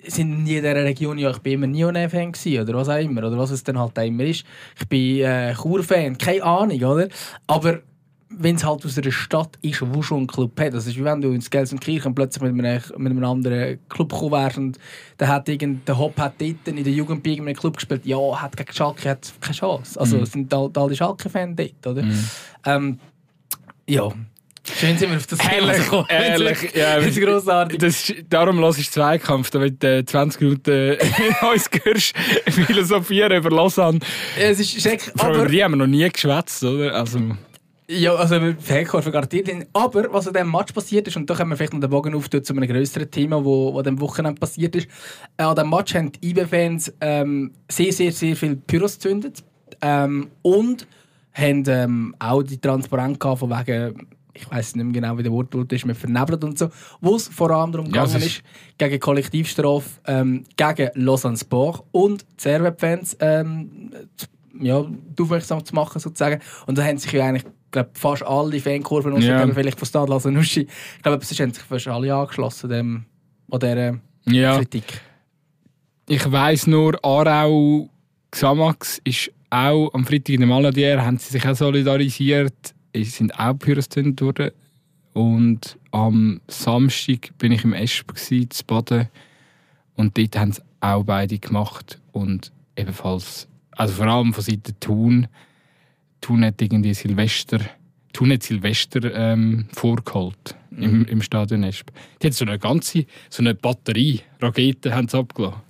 sind in jeder Region, ja, ich bin immer gewesen, oder was auch immer, oder was es dann halt auch immer ist. Ich bin äh, Chur-Fan, keine Ahnung, oder? Aber wenn es halt aus einer Stadt ist, wo schon ein Club hat, das ist wie wenn du ins Gelsenkirchen plötzlich mit einem, mit einem anderen Club gekommen wärst und der, hat irgend, der Hopp hat dort in der Jugend bei irgendeinem Club gespielt, ja, hat gegen Schalke hat keine Chance. Also es sind all, all die Schalke-Fans dort, oder? Ähm, ja, schön sind wir auf das Thema Ehrlich, gekommen. ehrlich, ja, Das ist grossartig. Das, darum lass ich Zweikampf, damit du äh, 20 Minuten äh, uns hörst philosophieren über Lausanne. Es ist schrecklich, aber... die haben wir noch nie geschwätzt, oder? Also, Ja, also Fankurve garantiert. Aber was an diesem Match passiert ist, und da können wir vielleicht noch den Bogen auftun zu einem größeren Thema, wo, wo dem Wochenende passiert ist. Äh, an diesem Match haben die IB-Fans ähm, sehr, sehr, sehr viel Pyros gezündet. Ähm, und haben ähm, auch die Transparenz gehabt, von wegen, ich weiß nicht mehr genau, wie der Wortlaut ist, mit vernebelt und so. Wo es vor allem darum Ja, gegangen ist- gegen Kollektivstrafe, ähm, gegen Lausanne Sport und Servet-Fans ähm, ja, aufmerksam zu machen, sozusagen. Und da haben sich ja eigentlich glaub, fast alle Fankurven, Ja. dem vielleicht von Stade Nuschi, ich glaube, es haben sich fast alle angeschlossen dem, an dieser ja. Kritik. Ich weiss nur, Aarau Xamax ist auch am Freitag in der Maladier, haben sie sich auch solidarisiert. Es sind auch Pyros gezündet worden. Und am Samstag bin ich im Esp zu Baden. Und dort haben sie auch beide gemacht. Und ebenfalls, also vor allem von Seiten Thun. Thun hat irgendwie Silvester, Thun hat Silvester ähm, vorgeholt im, im Stadion Esp. Die hat so eine ganze, so eine Batterie Raketen haben sie abgelassen.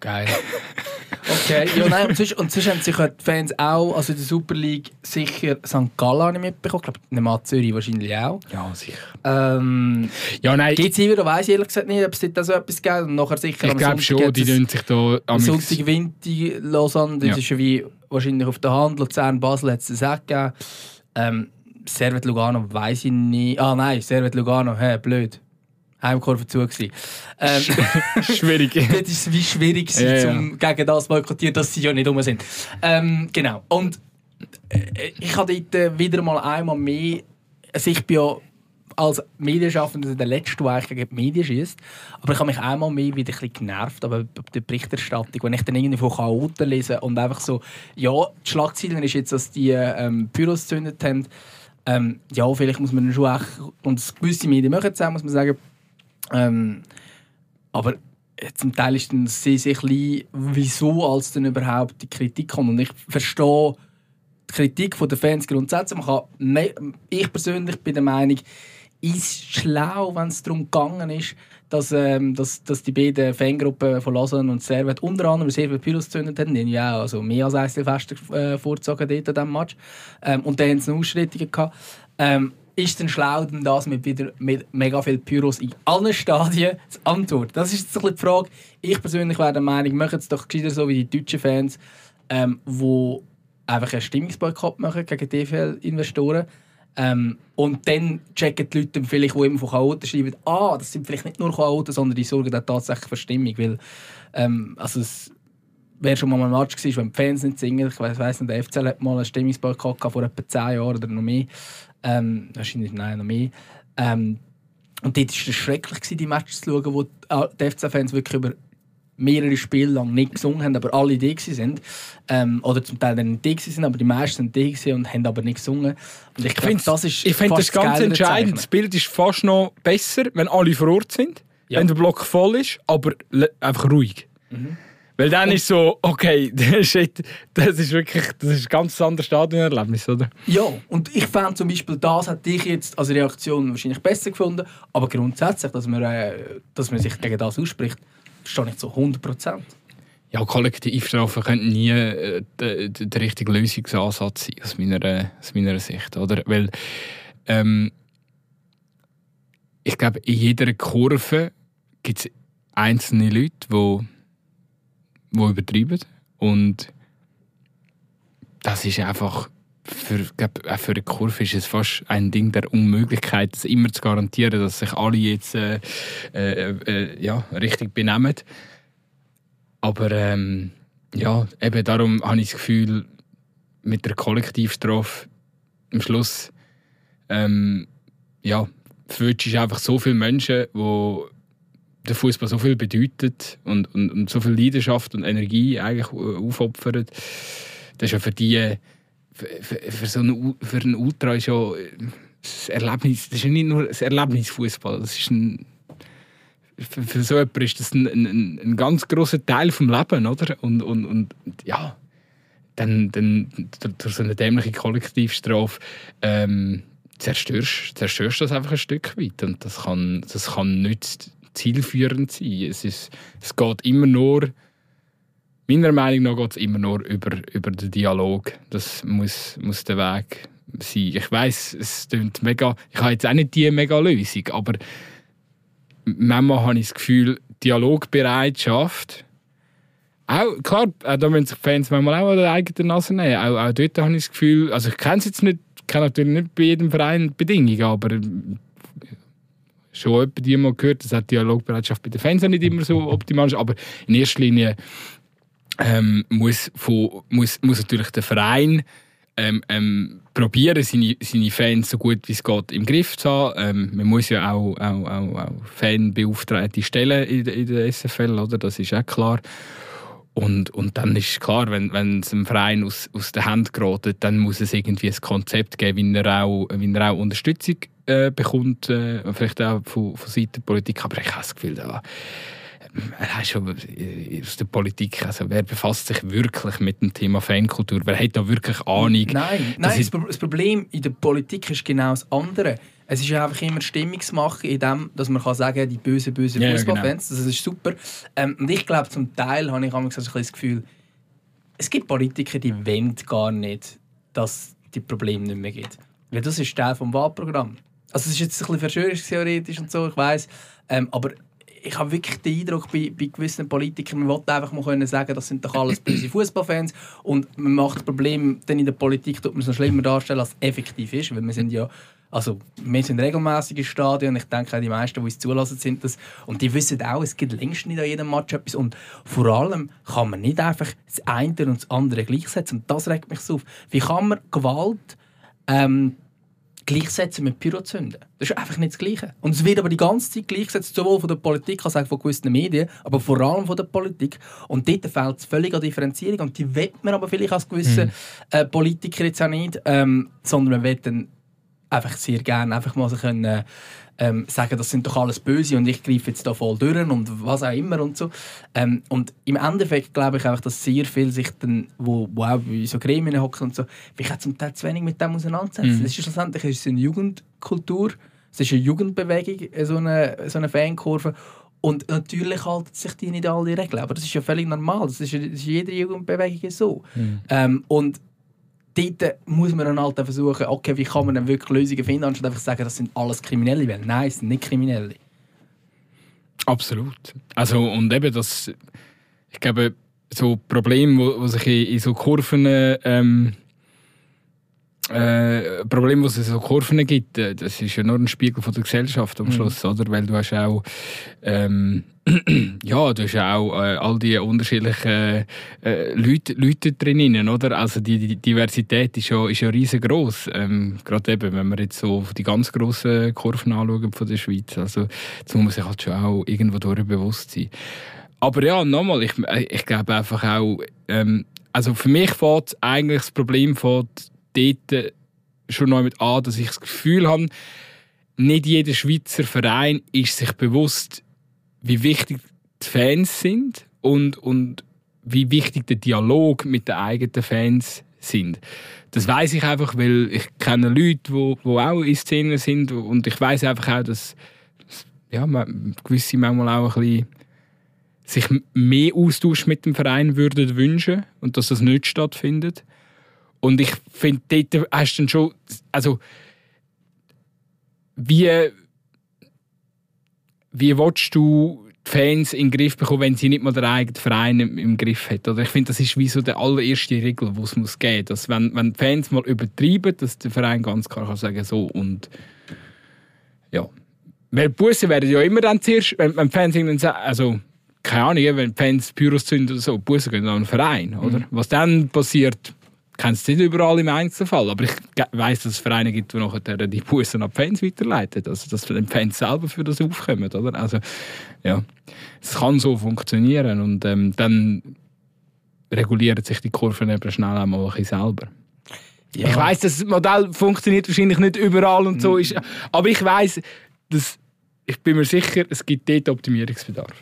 Geil. Okay, ja, nein, und sonst, und sonst haben sich die Fans auch, also in der Super League, sicher St. Gallen nicht mitbekommen. Ich glaube, Nemat Zürich wahrscheinlich auch. Ja, sicher. Ähm, Ja, nein, Gibt es wieder, weiß ich ehrlich gesagt nicht, ob es dort so etwas gibt. Und nachher sicher ich glaube schon, die tun sich da Am Sonntag Winti Lausanne, das Ja. ist ja wie wahrscheinlich auf der Hand. Luzern, Basel hat es auch gegeben. Ähm, Servet Lugano weiß ich nicht. Ah nein, Servet Lugano, hä, blöd. Heimkurve zu gewesen. Ähm, schwierig. dort ist wie schwierig, gewesen, Ja, ja. gegen das boykottieren, dass sie ja nicht rum sind. Ähm, genau. Und äh, ich habe dort äh, wieder mal einmal mehr. Also ich bin ja als Medienschaffender der Letzte, der eigentlich gegen die Medien schießt. Aber ich habe mich einmal mehr wieder ein bisschen genervt aber bei der Berichterstattung, wenn ich dann irgendwie von Chaoten lese und einfach so, ja, die Schlagzeilen ist jetzt, dass die ähm, Büros gezündet haben. Ähm, ja, vielleicht muss man schon echt, und das gewisse Medien machen auch, muss man sagen. Ähm, aber äh, zum Teil ist dann sehr, sehr klein, wieso als denn überhaupt die Kritik kommt. Und ich verstehe die Kritik der Fans grundsätzlich. Man kann, ich persönlich bin der Meinung, ist schlau, wenn es darum gegangen ist, dass, ähm, dass, dass die beiden Fangruppen von Lausanne und Servet unter anderem sehr viele Pyros gezündet haben. Die haben ja auch also mehr als ein Silvester äh, vorgezogen dort an diesem Match. Ähm, und dann haben sie Ausschreitungen gehabt. Ähm, ist denn schlau, denn das mit, wieder, mit mega viel Pyros in allen Stadien zu antworten? Das ist jetzt ein bisschen die Frage. Ich persönlich wäre der Meinung, machen es doch so wie die deutschen Fans, ähm, wo einfach einen Stimmungsboykott machen gegen DFL-Investoren. Ähm, und dann checken die Leute vielleicht, die immer von Chaoten schreiben, ah, das sind vielleicht nicht nur Chaoten, sondern die sorgen auch tatsächlich für Stimmung. Weil, ähm, also es wäre schon mal ein Match gewesen, wenn die Fans nicht singen. Ich weiss nicht, der FCL hat mal einen Stimmungsboykott vor etwa 10 Jahren oder noch mehr. Ähm, wahrscheinlich, nein, noch mehr. Ähm, und dort war es schrecklich, die Matches zu schauen, wo die, die FC-Fans wirklich über mehrere Spiele lang nicht gesungen haben, aber alle die sind. Ähm, oder zum Teil dann nicht die sind, aber die meisten sind die gewesen und haben aber nicht gesungen. Und ich finde das ist ich find das ganz entscheidend. Das. Bild ist fast noch besser, wenn alle vor Ort sind, Ja. wenn der Block voll ist, aber einfach ruhig. Mhm. Weil dann ist so, okay, das ist, echt- das ist wirklich das ist ein ganz anderes Stadionerlebnis, oder? Ja, und ich fand zum Beispiel, das hat dich jetzt als Reaktion wahrscheinlich besser gefunden, aber grundsätzlich, dass man, äh, dass man sich gegen das ausspricht, verstehe ich zu 100%. Ja, Kollektivstrafen könnten nie äh, der, richtige Lösungsansatz sein, aus meiner, aus meiner Sicht. Oder? Weil ähm, ich glaube, in jeder Kurve gibt es einzelne Leute, die, die übertreiben. Und das ist einfach, für, ich glaub, auch für eine Kurve ist es fast ein Ding der Unmöglichkeit, das immer zu garantieren, dass sich alle jetzt äh, äh, äh, ja, richtig benehmen. Aber ähm, ja, eben darum habe ich das Gefühl, mit der Kollektivstrafe am Schluss ähm, ja, verwünschst einfach so viele Menschen, wo der Fußball so viel bedeutet und, und, und so viel Leidenschaft und Energie eigentlich äh, aufopfern. Das ist ja für die, für, für, so einen, für einen Ultra ist ja äh, das Erlebnis, das ist ja nicht nur ein Erlebnis Fußball, das ist ein für, für so jemanden ist das ein, ein, ein ganz großer Teil vom Leben, oder? Und, und, und ja, dann, dann durch- so eine dämliche Kollektivstrafe ähm, zerstörst, zerstörst du das einfach ein Stück weit. Und das kann, das kann nicht zielführend sein. Es, ist, es geht immer nur, meiner Meinung nach geht es immer nur über, über den Dialog. Das muss, muss der Weg sein. Ich weiß, es klingt mega, ich habe jetzt auch nicht die mega Lösung, aber manchmal habe ich das Gefühl, Dialogbereitschaft. Auch, klar, auch da müssen sich Fans manchmal auch an der eigenen Nase nehmen. Auch, auch dort habe ich das Gefühl, also ich kenne es jetzt nicht, ich kenne natürlich nicht bei jedem Verein Bedingungen, aber äh, schon jemand die mal gehört, dass die Dialogbereitschaft bei den Fans nicht immer so optimal ist, aber in erster Linie ähm, muss, von, muss, muss natürlich der Verein ähm, ähm, probieren, seine, seine Fans so gut wie es geht im Griff zu haben. Ähm, man muss ja auch, auch, auch, auch Fanbeauftragte stellen in, in der SFL, oder? das ist auch klar. Und, und dann ist klar, wenn, wenn es einem Verein aus, aus der Hand gerät, dann muss es irgendwie ein Konzept geben, wie er auch, wie er auch Unterstützung äh, bekommt, äh, vielleicht auch von, von Seiten der Politik. Aber ich habe das Gefühl, da, hat schon äh, aus der Politik, also wer befasst sich wirklich mit dem Thema Fankultur? Wer hat da wirklich Ahnung? Nein, nein das, das Problem in der Politik ist genau das andere. Es ist einfach immer Stimmungsmache in dem, dass man kann sagen die bösen, bösen Ja, ja, Fußballfans. Das ist super. Ähm, und ich glaube, zum Teil habe ich manchmal so ein das Gefühl, es gibt Politiker, die wollen gar nicht, dass die Probleme nicht mehr gibt. Weil das ist Teil des Wahlprogramms. Also es ist jetzt ein bisschen verschwörungstheoretisch und so, ich weiß, ähm, aber ich habe wirklich den Eindruck bei, bei gewissen Politikern, man wollte einfach mal können sagen, das sind doch alles böse Fußballfans und man macht das Problem dann in der Politik, tut man es noch schlimmer darstellen, als es effektiv ist, weil wir sind ja also wir sind regelmäßig im Stadion. Ich denke, die meisten, die uns zulassen, sind das. Und die wissen auch, es gibt längst nicht an jedem Match etwas. Und vor allem kann man nicht einfach das eine und das andere gleichsetzen. Und das regt mich so auf. Wie kann man Gewalt ähm, gleichsetzen mit Pyrozünden? Das ist einfach nicht das Gleiche. Und es wird aber die ganze Zeit gleichgesetzt, sowohl von der Politik als auch von gewissen Medien, aber vor allem von der Politik. Und dort fehlt es völlig an Differenzierung. Und die will man aber vielleicht als gewisse mhm. äh, Politiker jetzt auch nicht, ähm, sondern man will dann einfach sehr gerne einfach mal so können, ähm, sagen, das sind doch alles Böse und ich greife jetzt da voll durch und was auch immer und so. Ähm, und im Endeffekt glaube ich einfach, dass sehr viel sich dann, wo, wo auch bei so Gremien hocken und so, ich habe zum Teil zu wenig mit dem auseinandersetzen. Mhm. ist schlussendlich ist eine Jugendkultur, es ist eine Jugendbewegung, so eine, so eine Fankurve und natürlich halten sich die nicht alle Regeln, aber das ist ja völlig normal, das ist, das ist jede Jugendbewegung so. Mhm. Ähm, und dort muss man dann halt versuchen, okay, wie kann man dann wirklich Lösungen finden, anstatt einfach zu sagen, das sind alles Kriminelle. Weil nein, es sind nicht Kriminelle. Absolut. Also, und eben das, ich glaube, so Probleme, wo sich in, in so Kurven ähm, äh, Problem, was es so Kurven gibt, äh, das ist ja nur ein Spiegel von der Gesellschaft am mhm. Schluss, mhm. oder? Weil du hast auch ähm, ja, du hast auch äh, all die unterschiedlichen äh, Leute, Leute drinnen, oder? Also die, die Diversität ist ja, ist ja riesengroß. Ähm, Gerade eben, wenn wir jetzt so die ganz grossen Kurven anschauen von der Schweiz. Also, das muss man sich halt schon auch irgendwo durch bewusst sein. Aber ja, nochmal, ich, ich glaube einfach auch, ähm, also für mich fängt eigentlich das Problem von dort schon noch mit an, dass ich das Gefühl habe, nicht jeder Schweizer Verein ist sich bewusst, wie wichtig die Fans sind und, und wie wichtig der Dialog mit den eigenen Fans sind. Das weiß ich einfach, weil ich kenne Leute, wo, wo auch in Szenen sind und ich weiß einfach auch, dass ja, man, gewisse manchmal auch ein bisschen sich mehr Austausch mit dem Verein würden wünschen und dass das nicht stattfindet. Und ich finde, dort hast du dann schon, also wie wie willst du die Fans in den Griff bekommen, wenn sie nicht mal den eigenen Verein im, im Griff hat? Oder ich finde, das ist wie so der allererste Regel, die es muss geben muss. Wenn, wenn die Fans mal übertreiben, dass der Verein ganz klar kann sagen so und ja. Weil Busse werden ja immer dann zuerst, wenn, wenn Fans irgendwann sagen, also keine Ahnung, wenn Fans Pyros zünden oder so, Busse gehen an einen Verein, oder? Mhm. Was dann passiert, kenne es nicht überall im Einzelfall, aber ich weiß, dass es Vereine gibt, die nachher die Bussen an die Fans weiterleiten. Also, dass die Fans selber für das aufkommen. Oder? Also, ja, es kann so funktionieren und ähm, dann regulieren sich die Kurven eben schnell einmal ein bisschen selber. Ja. Ich weiß, das Modell funktioniert wahrscheinlich nicht überall und so, mhm. ist, aber ich weiß, dass ich bin mir sicher, es gibt dort Optimierungsbedarf.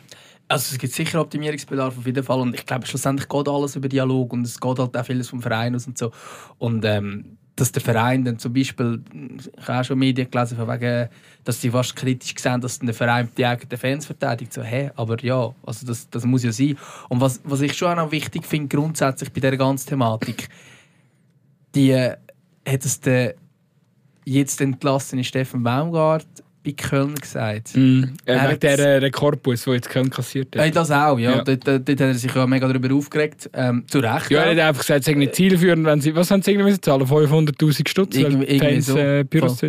Also es gibt sicher Optimierungsbedarf auf jeden Fall und ich glaube schlussendlich geht alles über Dialog und es geht halt auch vieles vom Verein aus und so und ähm, dass der Verein dann zum Beispiel, ich habe auch schon Medien gelesen, von wegen, dass sie fast kritisch sehen, dass der Verein die eigenen Fans verteidigt. So, hä, aber ja, also das, das muss ja sein. Und was, was ich schon auch noch wichtig finde, grundsätzlich bei dieser ganzen Thematik, die äh, hat es der jetzt entlassene Steffen Baumgart bei Köln gesagt. Mm, äh, wegen der Rekordbus, der jetzt Köln kassiert hat. Äh, das auch, ja. ja. Dort, dort, hat er sich ja mega darüber aufgeregt. Ähm, zu Recht. Ja, er hat einfach gesagt, es ist nicht zielführend, wenn sie, was haben sie irgendwie zahlen? 500'000 Stutz, irgendwie Fans so. äh, Pyros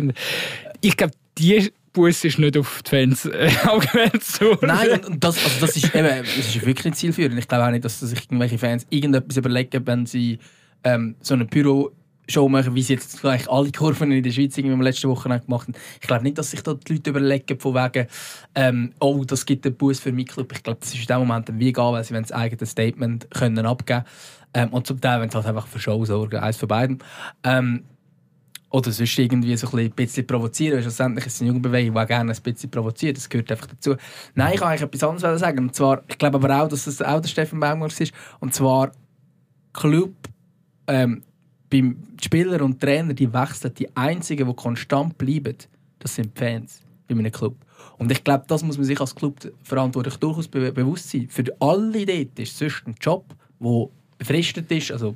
Ich glaube, die Bus ist nicht auf die Fans äh, angewendet worden. Nein, und das, also das, ist, eben, das ist wirklich nicht zielführend. Ich glaube auch nicht, dass sich irgendwelche Fans irgendetwas überlegen, wenn sie ähm, so eine Pyro Show machen, wie sie jetzt gleich alle Kurven in der Schweiz irgendwie letzte Woche gemacht haben. Ich glaube nicht, dass sich da die Leute überlegen, von wegen, ähm, oh, das gibt einen Boost für meinen Club. Ich glaube, das ist in dem Moment wie egal, weil sie das eigene Statement können abgeben. Ähm, und zum Teil, wenn sie halt einfach für Show sorgen, eins von beiden. Ähm, oder sonst irgendwie so ein bisschen provozieren. Schlussendlich ist es eine Jugendbewegung, die gerne ein bisschen provoziert. Das gehört einfach dazu. Nein, ich kann eigentlich etwas anderes sagen. Und zwar, ich glaube aber auch, dass das auch der Steffen Baumgart ist. Und zwar Club ähm, beim Spieler und Trainer, die wechseln, die einzigen, die konstant bleiben, das sind die Fans bei einem Club. Und ich glaube, das muss man sich als Club verantwortlich durchaus be bewusst sein. Für alle dort ist es sonst ein Job, wo befristet ist, also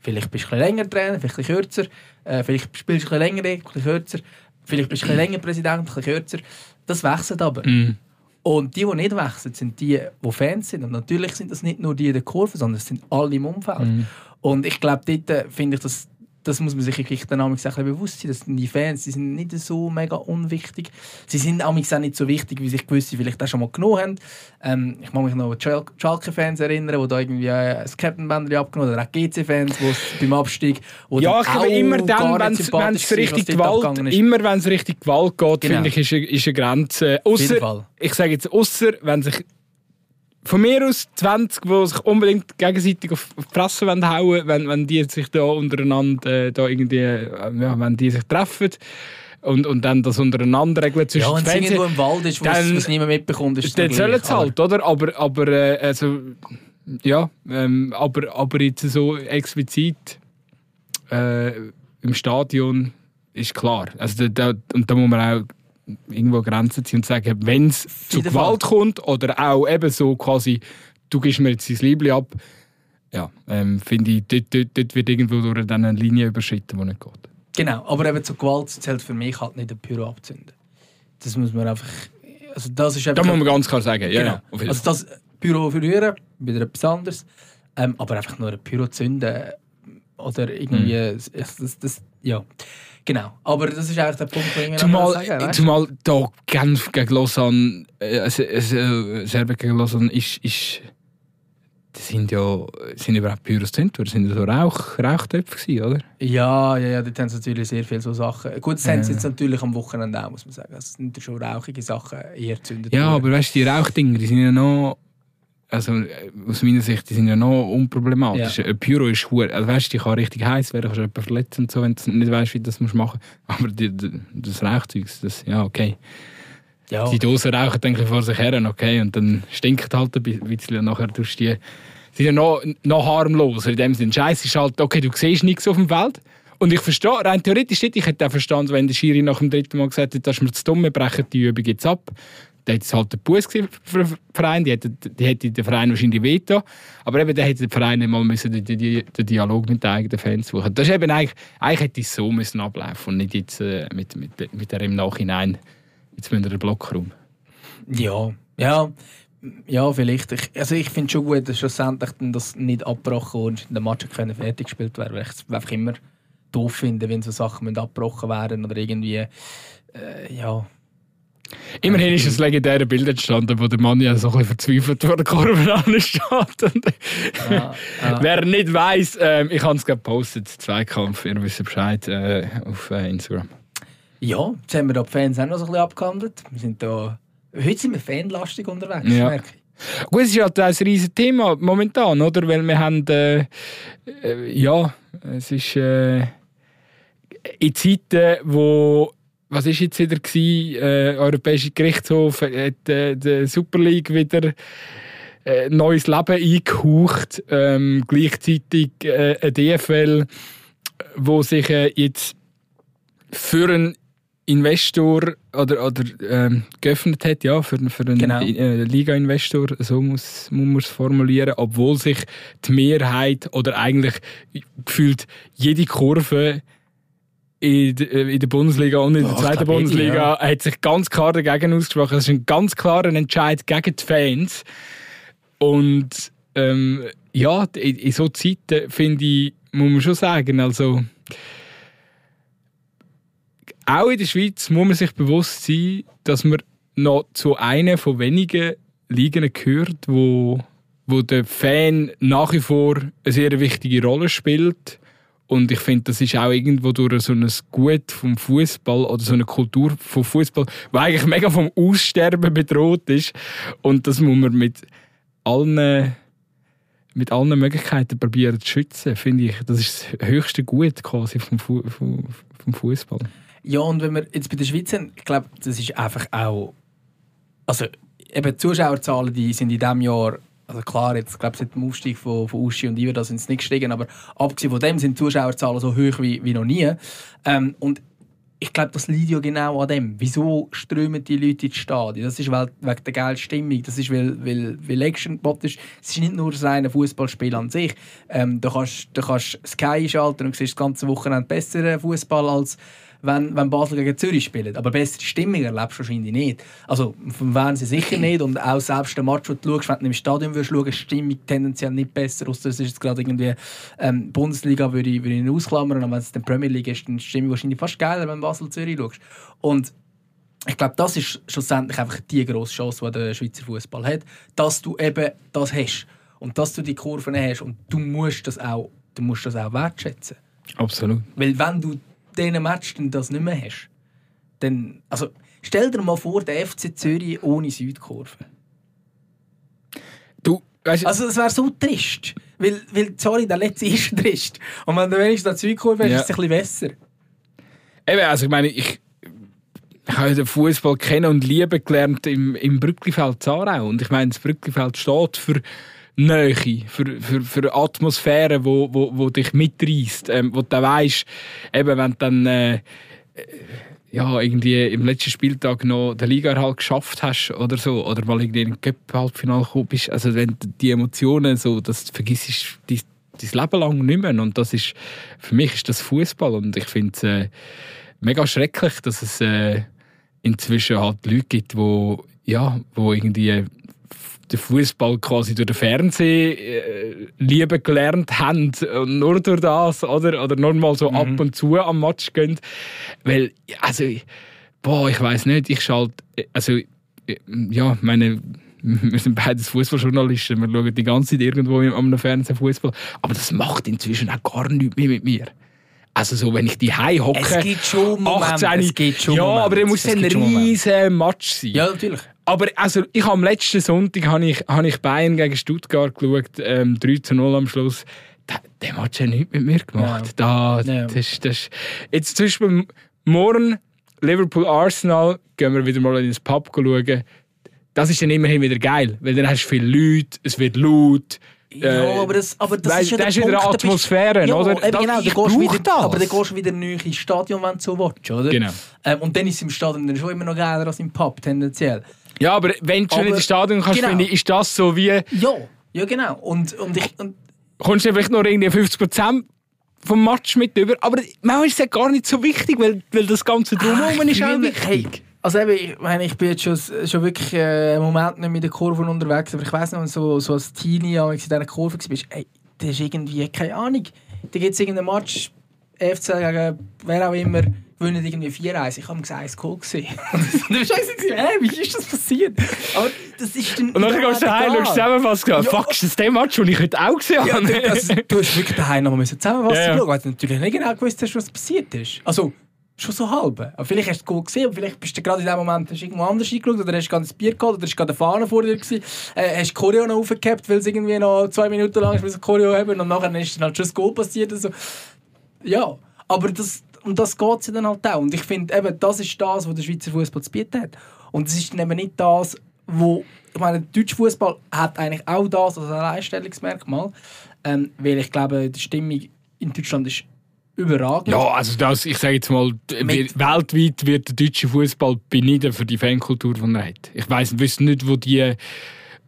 vielleicht bist du ein länger Trainer, vielleicht ein kürzer, äh, vielleicht spielst du ein länger, ein kürzer, vielleicht bist du ein länger Präsident, ein bisschen kürzer. Das wechselt aber. Mhm. Und die, die nicht wechseln, sind die, die Fans sind. Und natürlich sind das nicht nur die in der Kurve, sondern es sind alle im Umfeld. Mhm. Und ich glaube, dort äh, finde ich, dass das muss man sich wirklich dann auch bewusst sein, dass die Fans, die sind nicht so mega unwichtig. Sie sind auch nicht so wichtig, wie sich gewisse vielleicht auch schon mal genommen haben. Ähm, ich mag mich noch an Schalke-Fans erinnern, die da irgendwie äh, das Captain-Bändchen abgenommen haben, oder auch GC-Fans, die beim Abstieg... Ja, ich glaube, immer dann, wenn es richtig Gewalt, immer wenn es richtig Gewalt geht, Genau. finde ich, ist eine, ist eine Grenze. Ausser, ich sage jetzt, außer wenn sich von mir aus 20, die sich unbedingt gegenseitig auf die Fresse wollen hauen wenn, wenn die sich da untereinander äh, da irgendwie, äh, ja, wenn die sich treffen und, und dann das untereinander regeln zwischen Ja, wenn es irgendwo im Wald ist, wo es dann- niemand mitbekommt, ist es dann sollen sie halt, oder? Aber, aber äh, also, ja, ähm, aber, aber jetzt so explizit äh, im Stadion ist klar. Also da, da, und da muss man auch irgendwo Grenzen ziehen und sagen, wenn es zu Gewalt kommt oder auch eben so quasi, du gibst mir jetzt dein Liebling ab, ja, ähm, finde ich, dort, dort, dort wird irgendwo durch dann eine Linie überschritten, die nicht geht. Genau, aber eben zur Gewalt zählt für mich halt nicht ein Pyro abzünden. Das muss man einfach... Also das ist Da muss man ganz klar sagen, ja, genau. jeden also das Pyro verlieren, wieder etwas anderes. Ähm, aber einfach nur ein Pyro zünden oder irgendwie... Mhm. Das, das, ja, genau. Aber das ist eigentlich der Punkt, den ich Zumal, sagen weißt? zumal da Genf gegen Lausanne, äh, also, äh, Serbien gegen Lausanne ist, ist das sind ja sind überhaupt Pyros das sind ja so Rauch, Rauchtöpfe oder? Ja, ja, ja, dort haben sie natürlich sehr viele so Sachen. Gut, das haben sie Ja. jetzt natürlich am Wochenende auch, muss man sagen. Es sind schon rauchige Sachen eher gezündet Ja, worden. aber weißt du, die Rauchdinger, die sind ja noch, also äh, aus meiner Sicht, die sind ja noch unproblematisch. Ein Pyro ist hure, also weißt du, die kann richtig heiß werden, kannst du jemanden verletzen und so, wenn du nicht weißt, wie du das musst machen. Aber die, die, das Rauchzeug, das, ja, okay. ja. Die Dosen rauchen denke ich vor sich her, okay, und dann stinkt halt ein bisschen und nachher tust du die, sind ja noch, noch harmloser in dem Sinne. Scheiße ist halt, okay, du siehst nichts auf dem Feld. Und ich verstehe, rein theoretisch nicht, ich hätte auch verstanden, wenn der Schiri nach dem dritten Mal gesagt hätte, das ist mir zu dumm, wir brechen die Übung jetzt ab. Dann hätte es halt der Bus für den Verein, die hätte, die der Verein wahrscheinlich veto. Aber eben, dann hätte der Verein mal müssen den, den, den Dialog mit den eigenen Fans suchen. Das ist eben eigentlich, eigentlich hätte es so müssen ablaufen und nicht jetzt äh, mit, mit, mit der im Nachhinein, jetzt müssen wir den Block rum. Ja, ja, ja, vielleicht. Ich, also ich finde schon gut, dass schlussendlich das nicht abgebrochen und der Match können fertig gespielt werden, weil ich es einfach immer doof finde, wenn so Sachen abgebrochen werden oder irgendwie, äh, ja. Immerhin ist ein legendäres Bild entstanden, wo der Mann ja so ein bisschen verzweifelt vor der Kurve ansteht. Ja, ja. Wer nicht weiss, ähm, ich habe es gepostet, Zweikampf, ihr wisst Bescheid, äh, auf äh, Instagram. ja, jetzt haben wir da die Fans auch noch so ein bisschen abgehandelt. Wir sind da, heute sind wir fanlastig unterwegs, Ja. merke ich. Gut, es ist halt ein riesiges Thema momentan, oder? Weil wir haben, äh, äh, ja, es ist äh, in Zeiten, wo, was ist jetzt wieder gewesen, äh, Europäischer Gerichtshof hat äh, die Super League wieder äh, neues Leben eingehaucht, ähm, gleichzeitig äh, eine DFL, wo sich äh, jetzt für einen Investor oder, oder ähm, geöffnet hat, ja, für, für einen Genau. äh, Liga-Investor, so muss, muss man es formulieren, obwohl sich die Mehrheit oder eigentlich gefühlt jede Kurve in, äh, in der Bundesliga und in der Ja, ich zweiten Bundesliga hat sich ganz klar dagegen ausgesprochen. Das ist ein ganz klarer Entscheid gegen die Fans. Und ähm, ja, in, in so Zeiten finde ich, muss man schon sagen, also auch in der Schweiz muss man sich bewusst sein, dass man noch zu einer von wenigen Ligen gehört, wo, wo der Fan nach wie vor eine sehr wichtige Rolle spielt. Und ich finde, das ist auch irgendwo durch so ein Gut vom Fußball oder so eine Kultur vom Fußball, die eigentlich mega vom Aussterben bedroht ist. Und das muss man mit allen, mit allen Möglichkeiten probieren zu schützen, finde ich. Das ist das höchste Gut quasi vom, Fu vom, vom Fußball. Ja, und wenn wir jetzt bei der Schweiz sind, ich glaube, das ist einfach auch. Also, eben die Zuschauerzahlen die sind in diesem Jahr. Also klar, jetzt glaube seit dem Aufstieg von, von Uschi und Iver, sind sie nicht gestiegen, aber abgesehen von dem sind die Zuschauerzahlen so hoch wie, wie noch nie. Ähm, und ich glaube, das liegt ja genau an dem. Wieso strömen die Leute ins Stadion? Das ist wegen der geilen Stimmung, das ist, weil, weil, weil Action ist. Es ist nicht nur das reine Fußballspiel an sich. Ähm, du, kannst, du kannst Sky schalten und siehst das ganze Wochenende besseren Fußball als wenn, wenn Basel gegen Zürich spielt. Aber bessere Stimmung erlebst du wahrscheinlich nicht. Also vom Fernsehen sicher nicht und auch selbst der Match, den du schaust, wenn du im Stadion würdest die Stimmung tendenziell nicht besser, außer es ist jetzt gerade irgendwie ähm, Bundesliga, würde ich, würde ich ausklammern, aber wenn es die Premier League ist, dann ist die Stimmung wahrscheinlich fast geiler, wenn du Basel-Zürich schaust. Und ich glaube, das ist schlussendlich einfach die grosse Chance, die der Schweizer Fußball hat, dass du eben das hast und dass du die Kurven hast und du musst das auch, du musst das auch wertschätzen. Absolut. Weil wenn du diesen Match dann das nicht mehr hast, dann, also stell dir mal vor, der FC Zürich ohne Südkurve. Du, weißt, Also das wäre so trist. Weil, weil, sorry, der letzte ist trist. Und wenn du wenigstens eine Südkurve hast, Ja. ist es ein bisschen besser. Eben, also ich meine, ich, ich habe den Fußball kennen und lieben gelernt im, im Brücklifeld Zarau. Und ich meine, das Brücklifeld steht für Nähe, für, für, für Atmosphäre, wo, wo, wo dich mitreißt. Ähm, wo du weißt, eben, wenn du dann äh, äh, ja, irgendwie im letzten Spieltag noch den Liga-Erhalt geschafft hast oder so, oder mal irgendwie in den Cup-Halbfinale gekommen bist, also wenn die Emotionen so, das vergisst du dein Leben lang nicht mehr. Und das ist, für mich ist das Fußball und ich finde es äh, mega schrecklich, dass es äh, inzwischen halt Leute gibt, wo ja, wo irgendwie den Fußball quasi durch den Fernseher äh, lieben gelernt haben und nur durch das oder oder nur mal so ab und zu am Match gehen, weil also boah, ich weiß nicht, ich schalte also äh, ja, meine wir sind beides Fußballjournalisten, wir schauen die ganze Zeit irgendwo am Fernsehen Fußball, aber das macht inzwischen auch gar nichts mehr mit mir. Also so, wenn ich die hocke, Es gibt schon Momente, 18, es gibt schon ja, Momente, aber der muss ein riesen Match sein. Ja, natürlich. Aber also, ich habe am letzten Sonntag habe ich, habe ich Bayern gegen Stuttgart geschaut, ähm, 3 zu 0 am Schluss. Der, der Match hat nichts mit mir gemacht. Da, Ja. das, das, jetzt zum Beispiel morgen Liverpool-Arsenal, gehen wir wieder mal in ins Pub schauen. Das ist dann immerhin wieder geil, weil dann hast du viele Leute, es wird laut. Ja, äh, aber das, aber das weißt, ist ja der ist wieder Punkt, bist- Atmosphäre, ja, oder? Eben Das- genau, ich dann gehst du brauch wieder, das. aber dann gehst du wieder neu ins Stadion, wenn du so willst, oder? Genau. Ähm, und dann ist es im Stadion dann schon immer noch geiler als im Pub, tendenziell. Ja, aber wenn du schon in das Stadion kannst, genau. finde ich, ist das so wie, Ja, ja genau. Und, und ich... Und, kommst du vielleicht noch irgendwie 50% vom Match mit über. Aber manchmal ist es ja gar nicht so wichtig, weil, weil das Ganze drumherum ist auch wichtig. Also eben, ich meine, ich bin jetzt schon, schon wirklich äh, einen Moment nicht mit den Kurven unterwegs, aber ich weiss noch, so, so als Teenie als ich in dieser Kurve warst, ey, das ist irgendwie, keine Ahnung, da gibt es irgendeinen Match, FC gegen wer auch immer, gewinnen irgendwie 4-1. Ich habe gesagt, es war cool. gewesen. Und du bist so, hä, wie ist das passiert? Aber das ist dann... Und dann gehst du und schaust zusammenfassen. Ja. Ja. Fuck, ist das der Match, den ich heute auch gesehen Ja, habe? du, also, du hast wirklich daheim noch mal zusammenfassen Ja, ja. schauen, weil du natürlich nicht genau gewusst hast, was passiert ist. Also, schon so halb. Aber vielleicht hast du es gut gesehen, aber vielleicht bist du gerade in dem Moment hast irgendwo anders eingeschaut oder hast gerade ein Bier geholt oder hast gerade eine Fahne vor dir gewesen, äh, hast die Choreo noch aufgehabt, weil es irgendwie noch zwei Minuten lang ist, weil sie Choreo haben und nachher ist dann halt schon das Goal passiert. Also, ja, aber das, um das geht es ja dann halt auch. Und ich finde, eben, das ist das, was der Schweizer Fußball zu bieten hat. Und es ist dann eben nicht das, wo ich meine, der deutsche Fußball hat eigentlich auch das als ein Alleinstellungsmerkmal, ähm, weil ich glaube, die Stimmung in Deutschland ist überragend. Ja, also das, ich sage jetzt mal, Mit- weltweit wird der deutsche Fußball beneiden für die Fankultur, die er hat. Ich weiß wüsste nicht, wo die,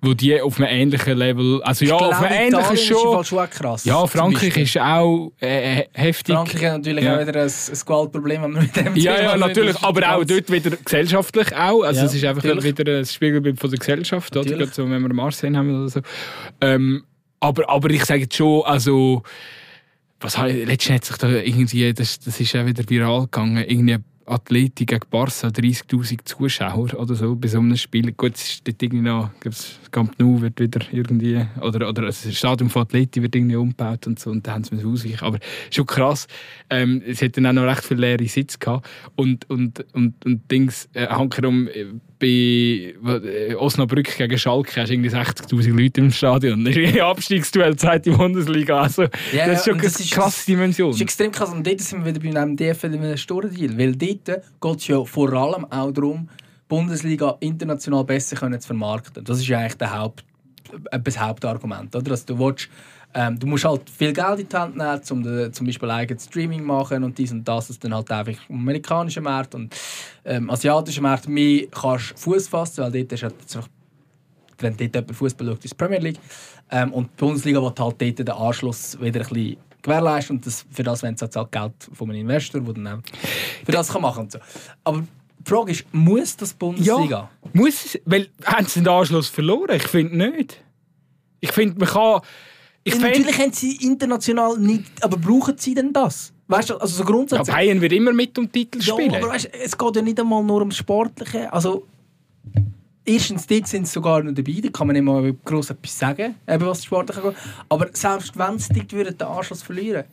wo die auf einem ähnlichen Level, also ja, auf einem ähnlichen schon. Schon auch krass. Ja, Frankreich ist auch äh, heftig. Frankreich hat natürlich Ja. auch wieder ein, ein Gewaltproblem, wenn wir mit dem Ja, ja, natürlich, aber auch ganz- dort wieder gesellschaftlich auch. Also Ja, es ist einfach natürlich. wieder ein Spiegelbild von der Gesellschaft, oder? Gerade so, wenn wir Marseille haben oder so. Ähm, aber, aber ich sage jetzt schon, also was habe ich, letztens hat sich da irgendwie, das, das ist auch wieder viral gegangen, irgendwie Athletik gegen Barca, 30'000 Zuschauer oder so bei so einem Spiel. Gut, es ist dort irgendwie noch, das Camp Nou wird wieder irgendwie, oder, oder das Stadion von Atleti wird irgendwie umgebaut und so, und da haben sie müssen ausweichen. Aber schon krass, ähm, es hat dann auch noch recht viele leere Sitze gehabt. Und, und, und, und Dings, äh, äh, bei äh, Osnabrück gegen Schalke hast du irgendwie 60'000 Leute im Stadion. Das ist ein Abstiegsduell, zweite Bundesliga. Also, Ja, das ist schon eine ist- krasse Dimension. Das ist extrem krass. Und dort sind wir wieder bei einem DFL in einem Storendeal. Weil dort geht es ja vor allem auch darum, Bundesliga international besser können zu vermarkten. Das ist ja eigentlich der Haupt, das Hauptargument. Oder? Dass du willst, ähm, du musst halt viel Geld in die Hand nehmen, um de, zum Beispiel eigenes Streaming machen und dies und das. Das dann halt einfach im amerikanischen Markt und ähm, asiatischen Markt mehr kannst Fuß fassen, weil dort ist halt wenn dort jemand Fußball schaut, ist Premier League. Ähm, und die Bundesliga wird halt dort den Anschluss wieder ein bisschen gewährleisten und das, für das wenn es halt Geld von einem Investor, der dann für das kann machen kann. So. Aber die Frage ist, muss das Bundesliga? Ja, muss es, weil haben sie den Anschluss verloren? Ich finde nicht. Ich finde, man kann... Ich Ja, natürlich haben sie international nicht, aber brauchen sie denn das? Weißt du, also so ja, grundsätzlich. Bayern wird immer mit um Titel Ja, spielen. aber weißt, es geht ja nicht einmal nur ums Sportliche. Also, erstens, dort sind sie sogar noch dabei, da kann man nicht mal gross etwas sagen, eben was Sportliche geht. Aber selbst wenn sie dort würden, den Anschluss verlieren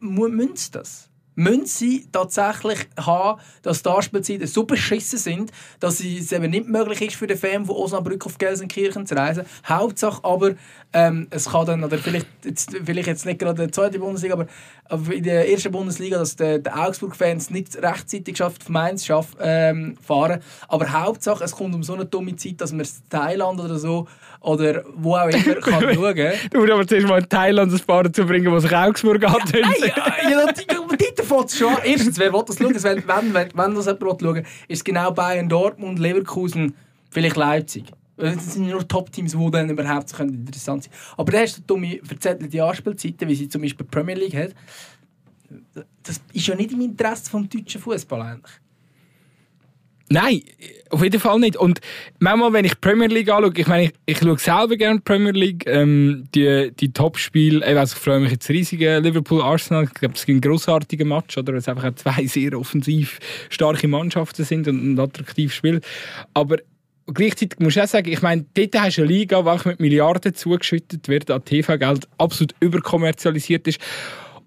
mu- müssen sie das? Müssen sie tatsächlich haben, dass die Anspielzeiten so beschissen sind, dass es eben nicht möglich ist für den Fan von Osnabrück auf Gelsenkirchen zu reisen. Hauptsache aber, ähm, es kann dann, oder vielleicht jetzt, vielleicht jetzt nicht gerade in der zweiten Bundesliga, aber, in der ersten Bundesliga, dass die, die Augsburg-Fans nicht rechtzeitig schafft, auf Mainz schaff, ähm, fahren. Aber Hauptsache, es kommt um so eine dumme Zeit, dass man es Thailand oder so oder wo auch immer kann schauen kann. Du musst aber zuerst mal in Thailand ein paar dazu bringen, die sich Augsburg. Nein, ja, ja, dort dort fängt schon. Erstens, wer will das schauen? Wenn, wenn, wenn, das jemand schauen will, ist genau Bayern, Dortmund, Leverkusen, vielleicht Leipzig. Das sind nur Top-Teams, die dann überhaupt interessant können. Aber dann hast du dumme verzettelte Anspielzeiten, wie sie zum Beispiel die Premier League hat. Das ist ja nicht im Interesse des deutschen Fußball eigentlich. Nein, auf jeden Fall nicht. Und manchmal, wenn ich Premier League anschaue, ich meine, ich, ich schaue selber gerne Premier League, ähm, die, die Top-Spiele, ich, weiss, ich freue mich jetzt riesig, Liverpool-Arsenal, ich glaube, es gibt einen grossartigen Match, oder, weil es einfach zwei sehr offensiv starke Mannschaften sind und ein attraktives Spiel. Aber gleichzeitig muss ich auch sagen, ich meine, dort hast du eine Liga, die mit Milliarden zugeschüttet wird an TV-Geld, absolut überkommerzialisiert ist.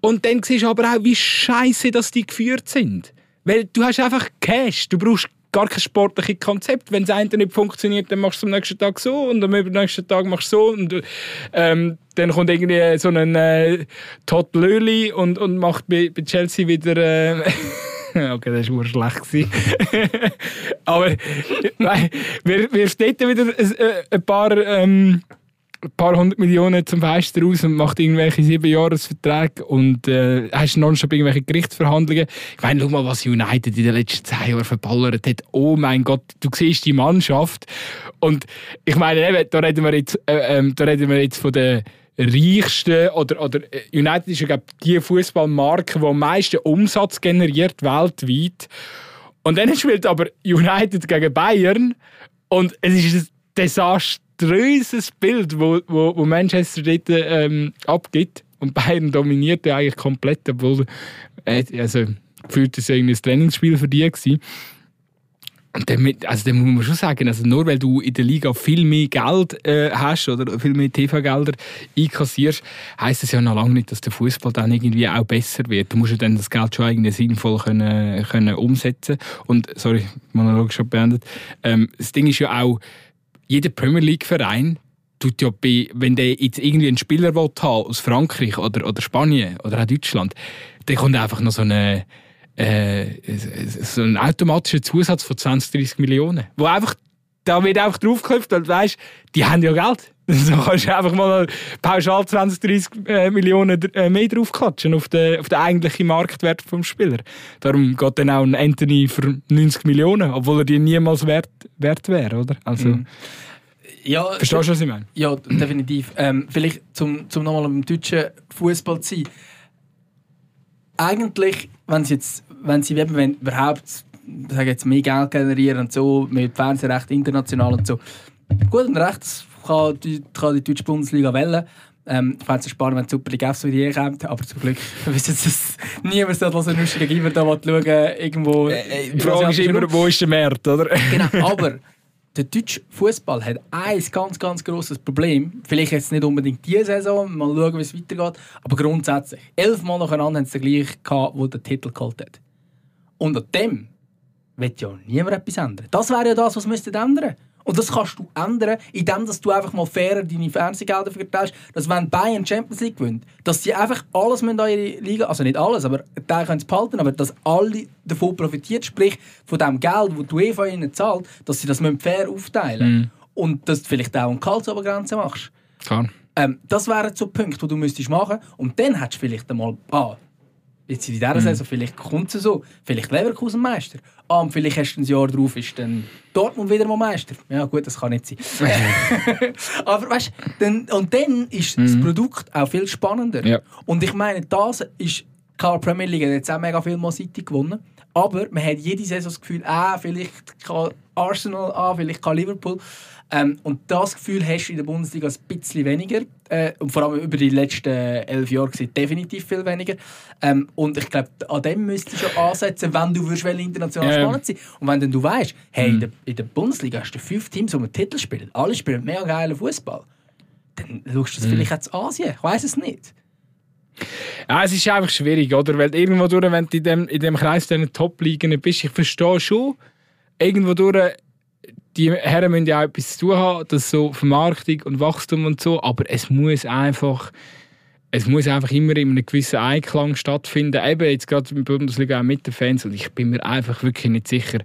Und dann siehst du aber auch, wie scheiße dass die geführt sind. Weil du hast einfach Cash, du brauchst gar kein sportliches Konzept. Wenn das eine nicht funktioniert, dann machst du es am nächsten Tag so und am übernächsten Tag machst du so und ähm, dann kommt irgendwie so ein äh, Todd Löhli und, und macht bei, bei Chelsea wieder... Äh, Okay, das war schlecht. Aber nein, wir, wir steht wieder ein, ein paar, ähm, ein paar hundert Millionen zum Fenster raus und macht irgendwelche Siebenjahresverträge und äh, hast nonstop irgendwelche Gerichtsverhandlungen. Ich meine, schau mal, was United in den letzten zehn Jahren verballert hat. Oh mein Gott, du siehst die Mannschaft. Und ich meine, eben, da reden wir jetzt, äh, ähm, da reden wir jetzt von der reichsten oder, oder äh, United ist ja glaub, die Fußballmarke, die am meisten Umsatz generiert weltweit. Und dann spielt aber United gegen Bayern und es ist ein desaströses Bild, wo, wo, wo Manchester dort ähm, abgibt. Und Bayern dominiert ja eigentlich komplett, obwohl äh, also, gefühlt ist irgendwie ein Trainingsspiel für die gewesen. Und damit, also dann muss man schon sagen, also nur weil du in der Liga viel mehr Geld äh, hast oder viel mehr TV-Gelder einkassierst, heisst das ja noch lange nicht, dass der Fußball dann irgendwie auch besser wird. Du musst ja dann das Geld schon irgendwie sinnvoll können, können umsetzen. Und sorry, Monolog schon beendet. Ähm, das Ding ist ja auch, jeder Premier League-Verein tut ja bei, wenn der jetzt irgendwie einen Spieler will haben aus Frankreich oder, oder Spanien oder auch Deutschland, dann kommt einfach noch so eine äh, so ein automatischer Zusatz von 20, 30 Millionen. Wo einfach, da wird einfach draufgeklopft, weil du weißt, die haben ja Geld. So kannst du einfach mal pauschal 20, 30 äh, Millionen äh, mehr draufklatschen auf den, auf den eigentlichen Marktwert vom Spieler. Darum geht dann auch ein Anthony für 90 Millionen, obwohl er die niemals wert, wert wäre, oder? Also, Mhm. Ja, Verstehst du, was ich meine? Ja, definitiv. Ähm, vielleicht zum, zum nochmal im deutschen Fußball zu sein. Eigentlich, wenn sie jetzt, wenn sie eben, wenn überhaupt sage jetzt, mehr Geld generieren und so, mit Fernsehrecht international und so. Gut und recht, das kann die, kann die deutsche Bundesliga wählen. Ähm, ich fände es spannend, wenn die Super League so die kommt, aber zum Glück wissen sie, dass niemand so was ein lustiger Giver da schauen irgendwo. Die Frage ist immer, wo ist der Markt, oder? Genau, aber der deutsche Fußball hat ein ganz, ganz grosses Problem. Vielleicht jetzt nicht unbedingt diese Saison, mal schauen, wie es weitergeht, aber grundsätzlich. Elfmal nacheinander haben sie den gleichen gehabt, der den Titel geholt hat. Und an dem wird ja niemand etwas ändern. Das wäre ja das, was müsste ändern. Und das kannst du ändern, indem dass du einfach mal fairer deine Fernsehgelder verteilst, dass wenn Bayern Champions League gewinnt, dass sie einfach alles an ihre Liga, also nicht alles, aber Teil können sie behalten, aber dass alle davon profitieren, sprich von dem Geld, das du UEFA ihnen zahlt, dass sie das fair aufteilen Mhm. und dass du vielleicht auch eine Kaltsobergrenze machst. Klar. Ähm, das wären so Punkte, die du müsstest machen Und dann hättest du vielleicht einmal, ah, jetzt in dieser Saison, vielleicht kommt es so, vielleicht Leverkusen Meister. Ah, und vielleicht du ein Jahr drauf, ist dann Dortmund wieder mal Meister. Ja gut, das kann nicht sein. Aber weißt du, und dann ist das Produkt auch viel spannender. Ja. Und ich meine, das ist, klar, die Premier League hat jetzt auch mega viel Mal City gewonnen. Aber man hat jede Saison das Gefühl, ah, vielleicht kann Arsenal, ah, vielleicht kann Liverpool. Ähm, und das Gefühl hast du in der Bundesliga ein bisschen weniger. Äh, und vor allem über die letzten elf Jahre gesehen definitiv viel weniger. Ähm, und ich glaube, an dem müsstest du schon ansetzen, wenn du willst, international ja. spannend sein Und wenn dann du weißt, hey, in, der, in der Bundesliga hast du fünf Teams, die einen Titel spielen. Alle spielen mega geilen Fußball. Dann schaust du das vielleicht auch zu Asien. Ich weiß es nicht. Ja, es ist einfach schwierig, oder? Weil irgendwo durch, wenn du in dem, in dem Kreis dieser Top-Ligen bist, ich verstehe schon, irgendwo durch, die Herren müssen ja auch etwas zu tun haben, das so Vermarktung und Wachstum und so, aber es muss einfach es muss einfach immer in einem gewissen Einklang stattfinden. Eben jetzt gerade in der Bundesliga auch mit den Fans und ich bin mir einfach wirklich nicht sicher,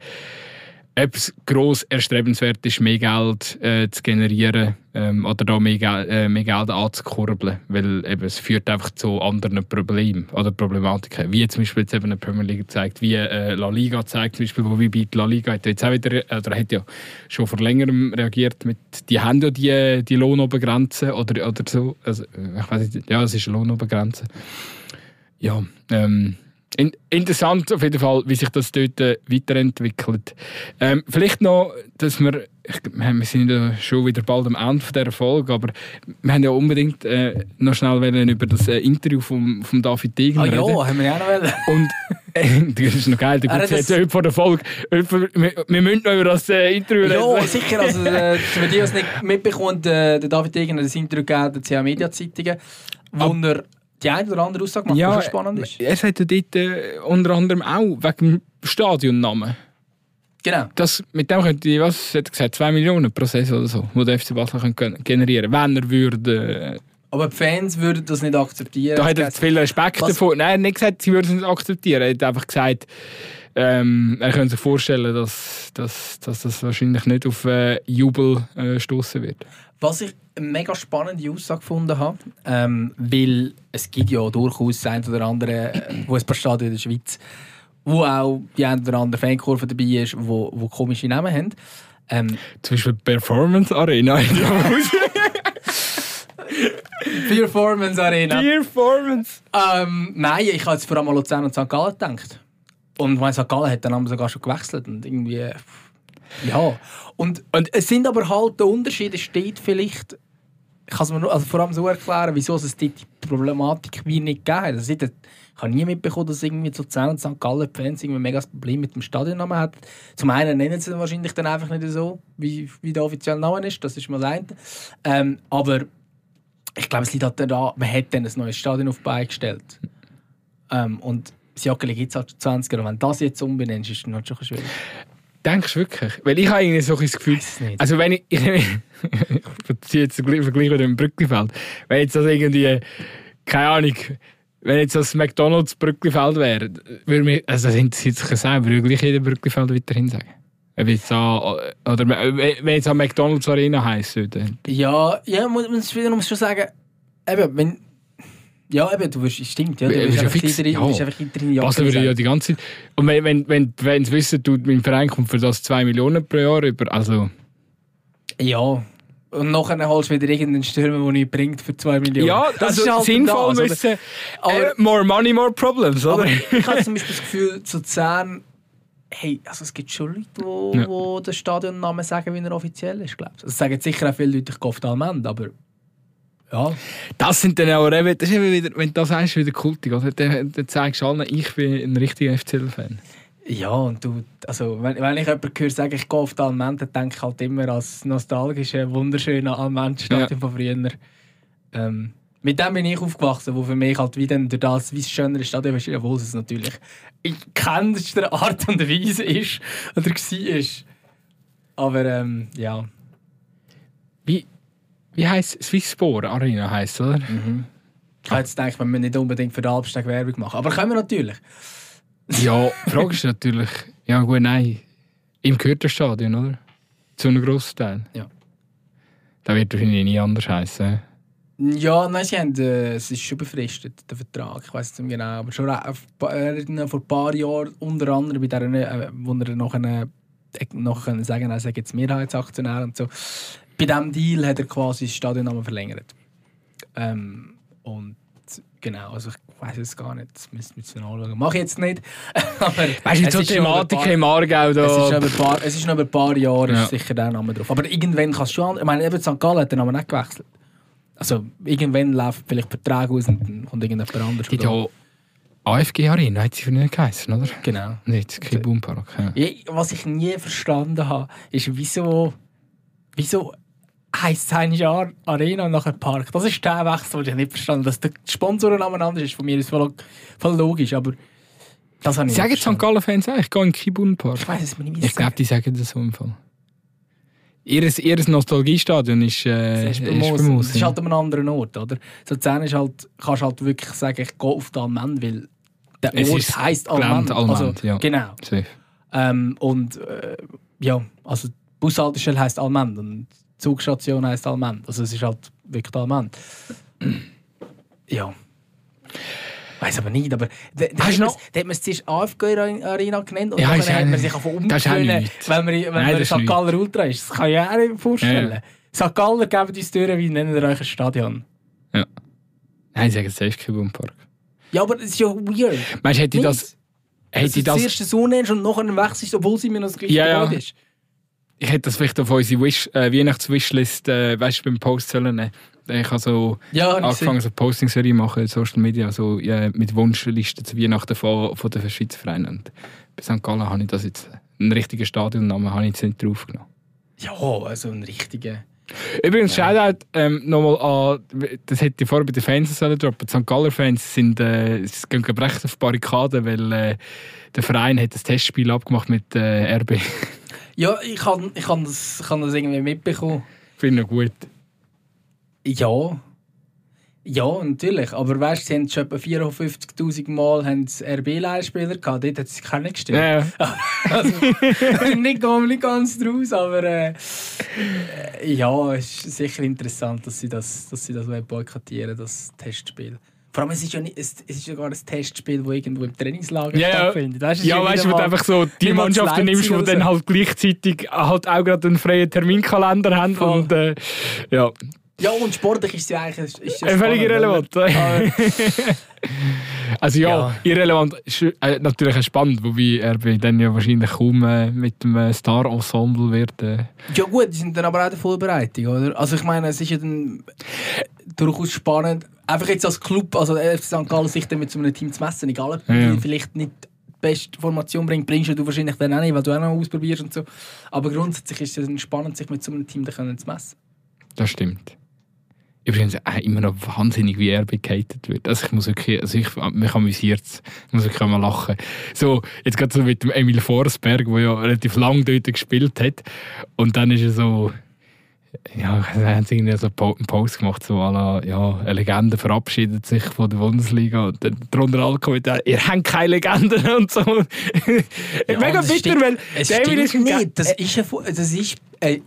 ob es gross erstrebenswert ist, mehr Geld äh, zu generieren ähm, oder da mehr, Gel äh, mehr Geld anzukurbeln, weil eben, es führt einfach zu anderen Problemen oder Problematiken, wie zum Beispiel jetzt eben die Premier League zeigt, wie äh, La Liga zeigt, zum Beispiel, wo wie bei La Liga hat jetzt auch wieder, oder hat ja schon vor längerem reagiert mit, die haben ja die, die Lohnobergrenze oder, oder so, also, äh, ich weiß nicht, ja, es ist eine Lohnobergrenze. Ja, ähm, in, interessant auf jeden Fall, wie sich das dort äh, weiterentwickelt. Ähm, vielleicht noch, dass wir, ich, wir sind ja schon wieder bald am Ende dieser Folge, aber wir haben ja unbedingt äh, noch schnell wollen über das äh, Interview von vom David Degen Ah ja, haben wir ja auch noch wollen. Und äh, das ist noch geil, der Er hat hat das- heute vor der Folge, wir, wir müssen noch über das äh, Interview Ja, reden. sicher. Also, äh, für die, es nicht mitbekommen, äh, der David Degen hat ein Interview gegeben der CA Media Zeitungen, wo er die eine oder andere Aussage macht, die schon spannend ist. er sagt ja dort äh, unter anderem auch wegen dem Stadionnamen. Genau. Das, mit dem könnte ich, was hat gesagt, 2 Millionen pro Saison oder so, wo der FC Basel generieren wenn er würde. Aber die Fans würden das nicht akzeptieren. Da hat er zu viel Respekt Was- davor. Nein, er hat nicht gesagt, sie würden es nicht akzeptieren. Er hat einfach gesagt, ähm, er könnte sich vorstellen, dass, dass, dass das wahrscheinlich nicht auf äh, Jubel äh, stoßen wird. Was ich eine mega spannende Aussage gefunden habe, ähm, weil es gibt ja durchaus ein oder andere äh, Fußballstadien in der Schweiz, wo auch die ein oder andere Fankurve dabei ist, wo, wo komische Namen haben. Ähm, Zum Beispiel Performance Arena. Performance Arena. Performance! Ähm, nein, ich habe jetzt vor allem an Luzern und St. Gallen gedacht. Und mein St. Gallen hat dann sogar schon gewechselt. Und irgendwie. Ja. Und, und es sind aber halt der Unterschied, es steht vielleicht. Ich kann es mir nur, also vor allem so erklären, wieso es die Problematik wie nicht gegeben hat. Also ich ich habe nie mitbekommen, dass irgendwie zu Luzern und St. Gallen Fans irgendwie ein mega Problem mit dem Stadionnamen hat. Zum einen nennen sie ihn wahrscheinlich dann einfach nicht so, wie, wie der offizielle Name ist. Das ist mal das eine. Ähm, aber ich glaube, es liegt halt daran, man hat dann ein neues Stadion auf die Beine gestellt. Ähm, und das Joggeli gibt es halt schon 20 Jahre. Und wenn du das jetzt umbenennst, ist es schon schwierig. Denkst du wirklich? Weil ich habe irgendwie so ein Gefühl, also wenn ich, ich, ich jetzt den Vergleich Vergleich mit dem Brücklifeld, wenn jetzt das irgendwie, keine Ahnung, wenn jetzt das McDonalds Brücklifeld wäre, würde mich, also das interessiert sich selber, würde ich gleich jeder Brücklifeld weiterhin sagen. Ob jetzt an, oder wenn jetzt an McDonalds Arena heisst, würde. Ja, ja, muss man wiederum schon sagen, eben, wenn. Ja, eben, du wirst, stimmt, ja, du Ja, wirst ist ja einfach fix, weiterhin- ja. wirst einfach weiterhin Joggeli Basel würde ja die ganze Zeit. Und wenn, wenn, wenn, wenn sie wissen, du, mein Verein kommt für das 2 Millionen pro Jahr über, also. Ja. Und nachher holst du wieder irgendeinen Stürmer, der nichts bringt für 2 Millionen. Ja, Das also ist halt sinnvoll das, müssen. Aber- äh, more money, more problems, oder? Ich habe zum Beispiel das Gefühl, zu Luzern, hey, also es gibt schon Leute, die Ja. wo den Stadionnamen sagen, wie er offiziell ist, glaube ich. Das sagen sicher auch viele Leute, ich gehe auf die Almend, aber ja. Das sind dann auch eben, das ist eben wieder, wenn du das sagst, wieder kultig, oder? Dann, dann zeigst du allen, ich bin ein richtiger FCL-Fan. Ja, und du, also wenn, wenn ich jemanden höre sagen, ich gehe auf die Almend, dann denke ich halt immer als nostalgische, wunderschöne Almend-Stadion von früher. Ähm, mit dem bin ich aufgewachsen, wo für mich halt wie dann durch das, wie es schönere Stadion ist, obwohl es natürlich in kennster Art und Weise ist oder war. Aber ähm, ja. Wie, wie heisst Swisspor Arena heisst, oder? Ich habe jetzt gedacht, wir müssen nicht unbedingt für den Alpsteg Werbung machen. Aber können wir natürlich. Ja, die Frage ist natürlich, ja gut, nein. Im gehört das Stadion, oder? Zu einem grossen Teil. Ja. Das wird wahrscheinlich nie anders heißen. Ja, nein, sie haben, äh, es ist schon befristet, der Vertrag. Ich weiß nicht genau. Aber schon äh, vor ein paar Jahren, unter anderem bei der, äh, wo er noch, eine, noch können sagen er sei jetzt Mehrheitsaktionär und so. Bei diesem Deal hat er quasi das Stadionnamen verlängert. Ähm, und genau, also ich weiß es gar nicht, das müssen wir anschauen. Mach ich jetzt nicht. aber weißt du, so Thematik im Aargau da... Es ist, ein paar, es ist noch ein paar Jahre ja. ist sicher der Name drauf. Aber irgendwann kannst du schon... Ich meine, eben St. Gallen hat den Namen nicht gewechselt. Also irgendwann läuft vielleicht Vertrag aus und dann kommt irgendjemand anderes. Die ja AFG Arena hat sie für nicht geheißen, oder? Genau. Nicht Kibum Park. Ja. Ja, was ich nie verstanden habe, ist, wieso, wieso heisst es eigentlich Arena und nachher Park. Das ist der Wechsel, den ich nicht verstanden habe. Dass der Sponsorenname anders ist, von mir ist voll, voll logisch, aber das habe ich Sagen St. Gallen-Fans auch, ich gehe in den Kibun Park. Ich weiß es mir nicht Ich glaube, die sagen das so im Fall. Ihr, ihr Nostalgiestadion ist, äh, ist Bermosen. Es ist halt an einem anderen Ort, oder? Luzern ist halt, kannst halt wirklich sagen, ich gehe auf den Almend, weil der Es Ort heisst Almend. Almend, Also, ja. Genau. Ähm, und äh, ja, also Bushaltestelle heisst Almend und Zugstation heisst Almend. Also es ist halt wirklich Almend. ja. Weiß aber nicht, aber da, da, hat man es- da hat man es zuerst AFG Arena genannt und Ja, dann ist hat man sich ist auch umgewöhnen, wenn man, wenn Nein, man ist St. Galler Ultra ist. Das kann ich mir auch nicht vorstellen. Ja, ja. St. Galler geben uns Türen, wie nennen ihr euch ein Stadion? Nein, sie sagen safe Kibum Park. Ja, aber das ist ja weird. Meinst du, hätte ich das... Hätte ich das... zuerst so nennst und nachher wechselst, obwohl sie mir noch das gleiche Ja, ja. Ist. Ich hätte das vielleicht auf unsere Wish, äh, Weihnachts-Wishlist, äh, weißt du, beim Post sollen nehmen. Ich habe so Ja, angefangen, so eine Posting-Serie machen in Social Media, so ja, mit Wunschlisten zu Weihnachten von, von den Schweizer Vereinen. Und bei St. Gallen habe ich das jetzt, einen richtigen Stadionnamen habe ich jetzt nicht draufgenommen. Ja, also ein richtiger. Übrigens, Shoutout ähm, nochmal an, das hätte ich vorher bei den Fans sollen droppen. Die St. Galler Fans sind, äh, gehen recht auf die Barrikaden, weil äh, der Verein hat das Testspiel abgemacht mit äh, RB. Ja, ich kann, ich kann, das, ich kann das irgendwie mitbekommen. Finde ich gut. Ja. Ja, natürlich. Aber weißt du, sie haben schon etwa 54.000 Mal RB-Leihspieler gehabt. Dort hat es keiner gestimmt. Ja, Also, nicht, nicht ganz draus, aber äh, äh, ja, es ist sicher interessant, dass sie das, dass sie das boykottieren das Testspiel. Vor allem, es ist ja, nicht, es, es ist ja gar ein Testspiel, das irgendwo im Trainingslager Ja, ja. stattfindet. Weißt, es ja, weißt du, wo du einfach so die Mannschaften nimmst, die dann halt gleichzeitig halt auch gerade einen freien Terminkalender haben. Voll. Und, äh, ja, Ja, und sportlich ist sie eigentlich ist ja Äh, völlig irrelevant. oder? also ja, Ja. irrelevant. Äh, natürlich auch spannend, wobei RB dann ja wahrscheinlich kaum äh, mit dem äh, Star-Ensemble wird. Äh. Ja gut, die sind dann aber auch in der Vorbereitung, oder? Also ich meine, es ist ja dann durchaus spannend, einfach jetzt als Club, also FC St. Gallen sich dann mit so einem Team zu messen, egal ob Ja, vielleicht nicht die beste Formation bringt, bringst du wahrscheinlich dann auch nicht, weil du auch noch ausprobierst und so. Aber grundsätzlich ist es spannend, sich mit so einem Team dann zu messen. Das stimmt. Übrigens äh, immer noch wahnsinnig, wie RB gehatet wird. Also ich muss wirklich, also ich, mich amüsiert es. Ich muss wirklich mal lachen. So, jetzt gerade so mit dem Emil Forsberg, der ja relativ lang dort gespielt hat. Und dann ist er so, ja, dann haben sie irgendwie so einen Post gemacht, so la, ja, eine Legende verabschiedet sich von der Bundesliga. Und dann drunter alle Kommentare, ihr habt keine Legenden und so. Mega das bitter, stimmt- weil Es stimmt ist nicht, das ist, ja, das ist äh,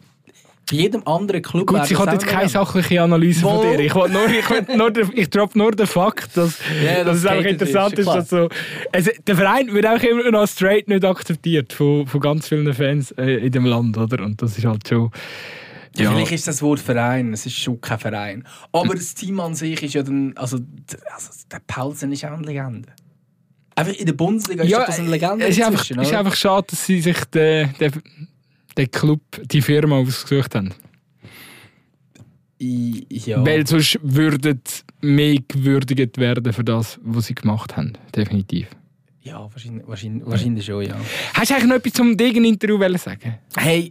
bei jedem anderen Club... Gut, ich habe jetzt keine Legende. sachliche Analyse von dir. Ich, nur, ich, will nur, den- ich droppe nur den Fakt, dass, Ja, dass es einfach interessant ist, ist, dass so, also, der Verein wird auch immer noch straight nicht akzeptiert von, von ganz vielen Fans äh, in dem Land, oder? Und das ist halt schon. Ja, Vielleicht ist das Wort Verein, es ist schon kein Verein. Aber das Team an sich ist ja dann, also, also der Paulsen ist auch eine Legende. Einfach in der Bundesliga ist ja doch das eine Legende es ist einfach, ist einfach schade, dass sie sich den, den, den Club, die Firma ausgesucht haben. Ja. Weil sonst würden mehr gewürdigt werden für das, was sie gemacht haben. Definitiv. ja, wahrscheinlich, wahrscheinlich, wahrscheinlich schon, ja. Hast du eigentlich noch etwas zum Degen-Interview sagen? Hey,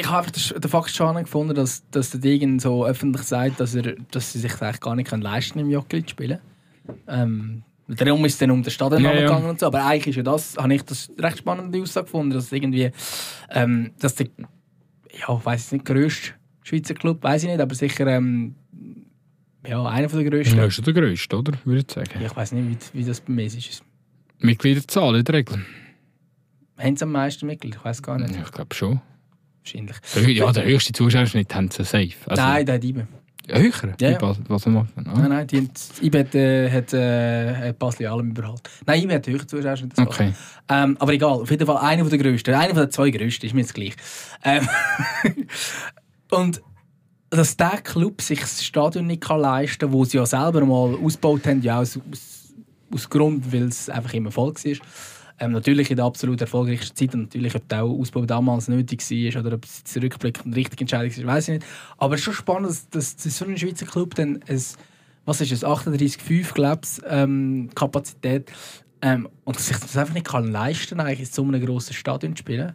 ich habe einfach den- Fakt schon gefunden, dass, dass der Degen so öffentlich sagt, dass, er, dass sie sich eigentlich gar nicht können leisten können, im Jockey zu spielen. Ähm, darum ist es dann um den Stadion Ja, ja. gegangen und so. Aber eigentlich ist ja das, habe ich das recht spannende Aussage gefunden, dass irgendwie, ähm, dass der, ja, ich weiß nicht, grösste Schweizer Club, weiß ich nicht, aber sicher, ähm, ja, einer von der grössten. Das ist der grösste, oder? Würde ich sagen. Ja, ich weiß nicht, wie, wie das bei mir ist. Mitgliederzahl in der Regel. Haben sie am meisten Mitglieder? Ich weiß gar nicht. Ja, ich glaube schon. Wahrscheinlich. Ja, der höchste Zuschauerschnitt haben sie safe. Also, Nein, der hat IBE. Höher? Ja, ja. Was, was macht man? Ah. Nein, nein, die, IBE hat, äh, hat, äh, hat Basel allem überholt. Nein, IBE hat höher Basel. Okay. Ähm, aber egal, auf jeden Fall einer der grössten. Einer der zwei grössten, ist mir jetzt gleich. Ähm, und dass der Club sich das Stadion nicht kann leisten kann, wo sie ja selber mal ausgebaut haben, ja aus, aus, aus Grund, weil es einfach im Erfolg war. Ähm, natürlich in der absolut erfolgreichsten Zeit und natürlich, ob der Ausbau damals nötig war oder ob es zurückblickend eine richtige Entscheidung war, weiß ich nicht. Aber es ist schon spannend, dass, dass, so ein Schweizer Club dann ein, was ist es, 38,5 glaube ich, ähm, Kapazität ähm, und sich das einfach nicht kann leisten eigentlich in so einem grossen Stadion zu spielen.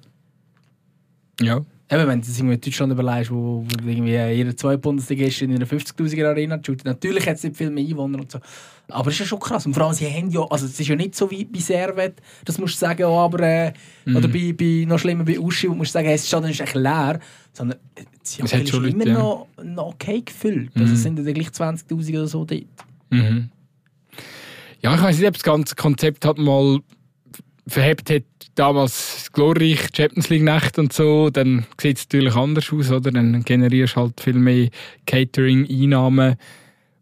Ja. Eben, wenn du irgendwie in Deutschland überlegst, wo, wo irgendwie jeder zwei Bundesligist in einer 50.000er Arena shootet, natürlich hat es nicht viel mehr Einwohner und so. Aber es ist ja schon krass. Und vor allem, sie haben ja, also es ist ja nicht so wie bei Servet, das musst du sagen, oh, aber, äh, Mhm. oder bei, bei, noch schlimmer bei Uschi, wo du musst sagen, hey, das Stadion ist echt leer, sondern äh, sie Es haben schon immer Leute, noch, noch okay gefüllt. Also Mhm. es sind ja gleich 20'000 oder so dort. Mhm. Ja, ich weiß nicht, ob das ganze Konzept hat mal verhebt hat damals glorreich Champions League Nacht und so, dann sieht es natürlich anders aus, oder? Dann generierst du halt viel mehr Catering-Einnahmen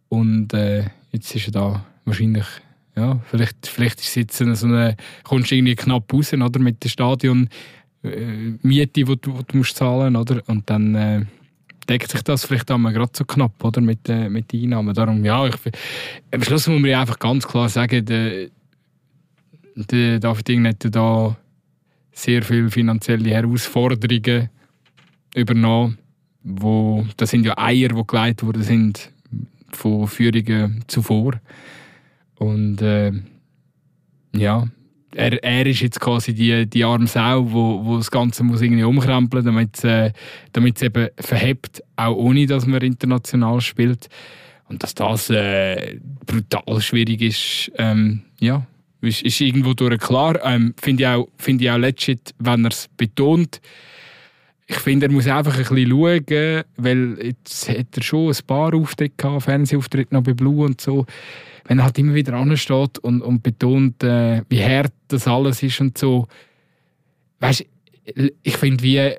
und äh, jetzt ist er da wahrscheinlich, ja, vielleicht, vielleicht ist jetzt so eine, kommst du irgendwie knapp raus, oder? Mit der Stadion äh, Miete, die du, die du musst zahlen, oder? Und dann äh, deckt sich das vielleicht einmal gerade so knapp, oder? Mit, äh, mit den Einnahmen. Darum, ja, ich, am Schluss muss man einfach ganz klar sagen, der, der David Ing hat ja da sehr viele finanzielle Herausforderungen übernommen. Wo, das sind ja Eier, die geleitet worden sind von Führungen zuvor. Und äh, ja, er, er ist jetzt quasi die, die arme Sau, wo, wo das Ganze muss irgendwie umkrempeln muss, damit es äh, eben verhebt, auch ohne dass man international spielt. Und dass das äh, brutal schwierig ist, ähm, ja, ist, ist irgendwo durch klar. Ähm, Finde ich auch, find auch legit, wenn er es betont. Ich finde, er muss einfach ein bisschen schauen, weil jetzt hat er schon ein paar Auftritte gehabt, Fernsehauftritte noch bei Blue und so. Wenn er halt immer wieder ansteht und, und betont, äh, wie hart das alles ist und so. Weißt ich finde, wie,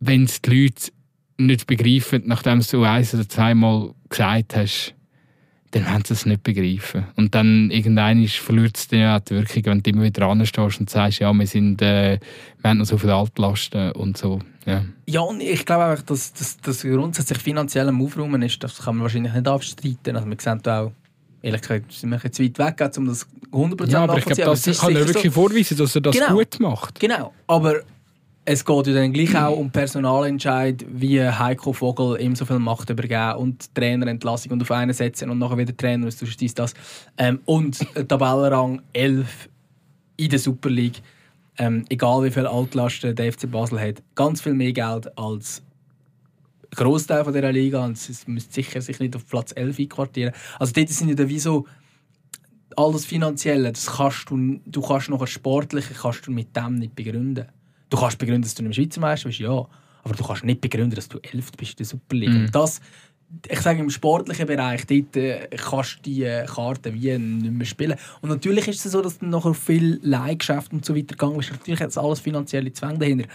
wenn es die Leute nicht begreifen, nachdem du eins oder zweimal gesagt hast, dann werden sie es nicht begreifen. Und dann irgendwann verliert es dann ja die Wirkung, wenn du immer wieder anstehst und sagst, ja, wir, sind, äh, wir haben noch so viele Altlasten und so. Ja. Ja, und ich glaube einfach, dass das dass grundsätzlich finanziell am Aufräumen ist, das kann man wahrscheinlich nicht abstreiten. Also wir sehen auch, ehrlich gesagt, sind wir jetzt weit weg, um das 100% ja, aber ich glaube, das kann er wirklich vorweisen, dass er das Genau. gut macht. Genau, aber es geht ja dann gleich auch um Personalentscheid, wie Heiko Vogel ihm so viel Macht übergeben und Trainerentlassung und auf einen setzen und nachher wieder Trainer, was tust dies, das. Ähm, und Tabellenrang 11 in der Super League. Ähm, egal wie viel Altlasten der FC Basel hat, ganz viel mehr Geld als ein Großteil von dieser Liga und es müsste sicher sich nicht auf Platz 11 einquartieren. Also dort sind ja dann wie so alles Finanzielle, das kannst du, du kannst noch das Sportliche kannst du mit dem nicht begründen. Du kannst begründen, dass du nicht Schweizer Meister bist, ja, aber du kannst nicht begründen, dass du Elft bist in der Super League. Mhm. Das, ich sage im sportlichen Bereich, dort äh, kannst du die äh, Karten wie nicht mehr spielen. Und natürlich ist es so, dass dann nachher viel Leihgeschäft und so weiter gegangen ist. Natürlich hat es alles finanzielle Zwänge dahinter.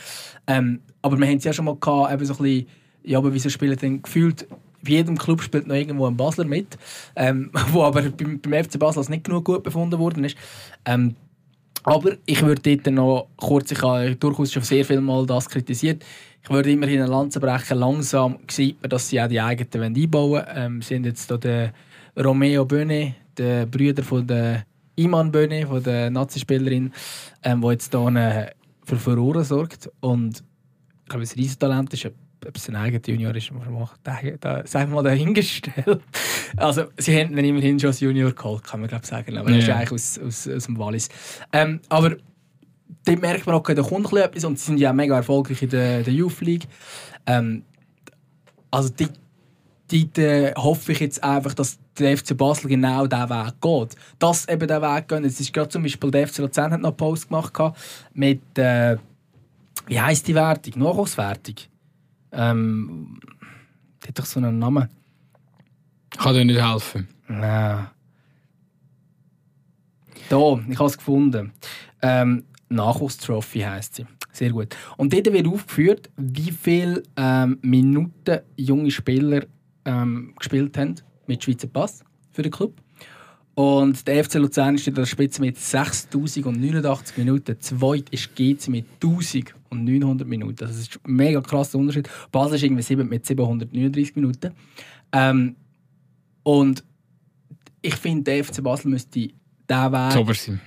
Ähm, aber wir haben es ja schon mal gehabt, eben so ein bisschen, ja, aber wieso spielen denn gefühlt bei jedem Club spielt noch irgendwo ein Basler mit, ähm, wo aber beim, beim FC Basel als nicht genug gut befunden worden ist. Ähm, aber ich würde dort noch kurz, ich habe durchaus schon sehr viel Mal das kritisiert, ich würde immerhin eine Lanze brechen, langsam sieht man, dass sie auch die eigenen einbauen wollen. Ähm, haben jetzt hier den Romeo Böne, der Brüder von der Iman Böne, von der Nazi-Spielerin, ähm, der jetzt hier für Furore sorgt. Und ich glaube, ein Riesentalent ist, ob ob es ein eigener Junior ist, muss man machen. Da, da, sagen wir mal dahingestellt. Also, sie haben ihn immerhin schon als Junior geholt, kann man glaube sagen. Aber er ist eigentlich aus, aus, aus dem Wallis. Ähm, aber dort merkt man auch, okay, da kommt etwas und sie sind ja mega erfolgreich in der, der Youth League. Ähm, also dort, dort äh, hoffe ich jetzt einfach, dass der FC Basel genau diesen Weg geht. Dass eben der Weg geht. Es ist gerade zum Beispiel der FC Luzern hat noch einen Post gemacht mit, äh, wie heisst die Wertung? Nachwuchswertung. Ähm, die hat doch so einen Namen. Kann dir nicht helfen. Nein. Da, ich habe es gefunden. Ähm, Nachwuchstrophy heisst sie. Sehr gut. Und dort wird aufgeführt, wie viele ähm, Minuten junge Spieler ähm, gespielt haben mit Schweizer Pass für den Club. Und der FC Luzern ist in der Spitze mit 6089 Minuten. Zweit ist GC mit 1900 Minuten. Das ist ein mega krasser Unterschied. Basel ist irgendwie 7 mit 739 Minuten. Ähm, und ich finde, der FC Basel müsste diesen Weg... Sober sein.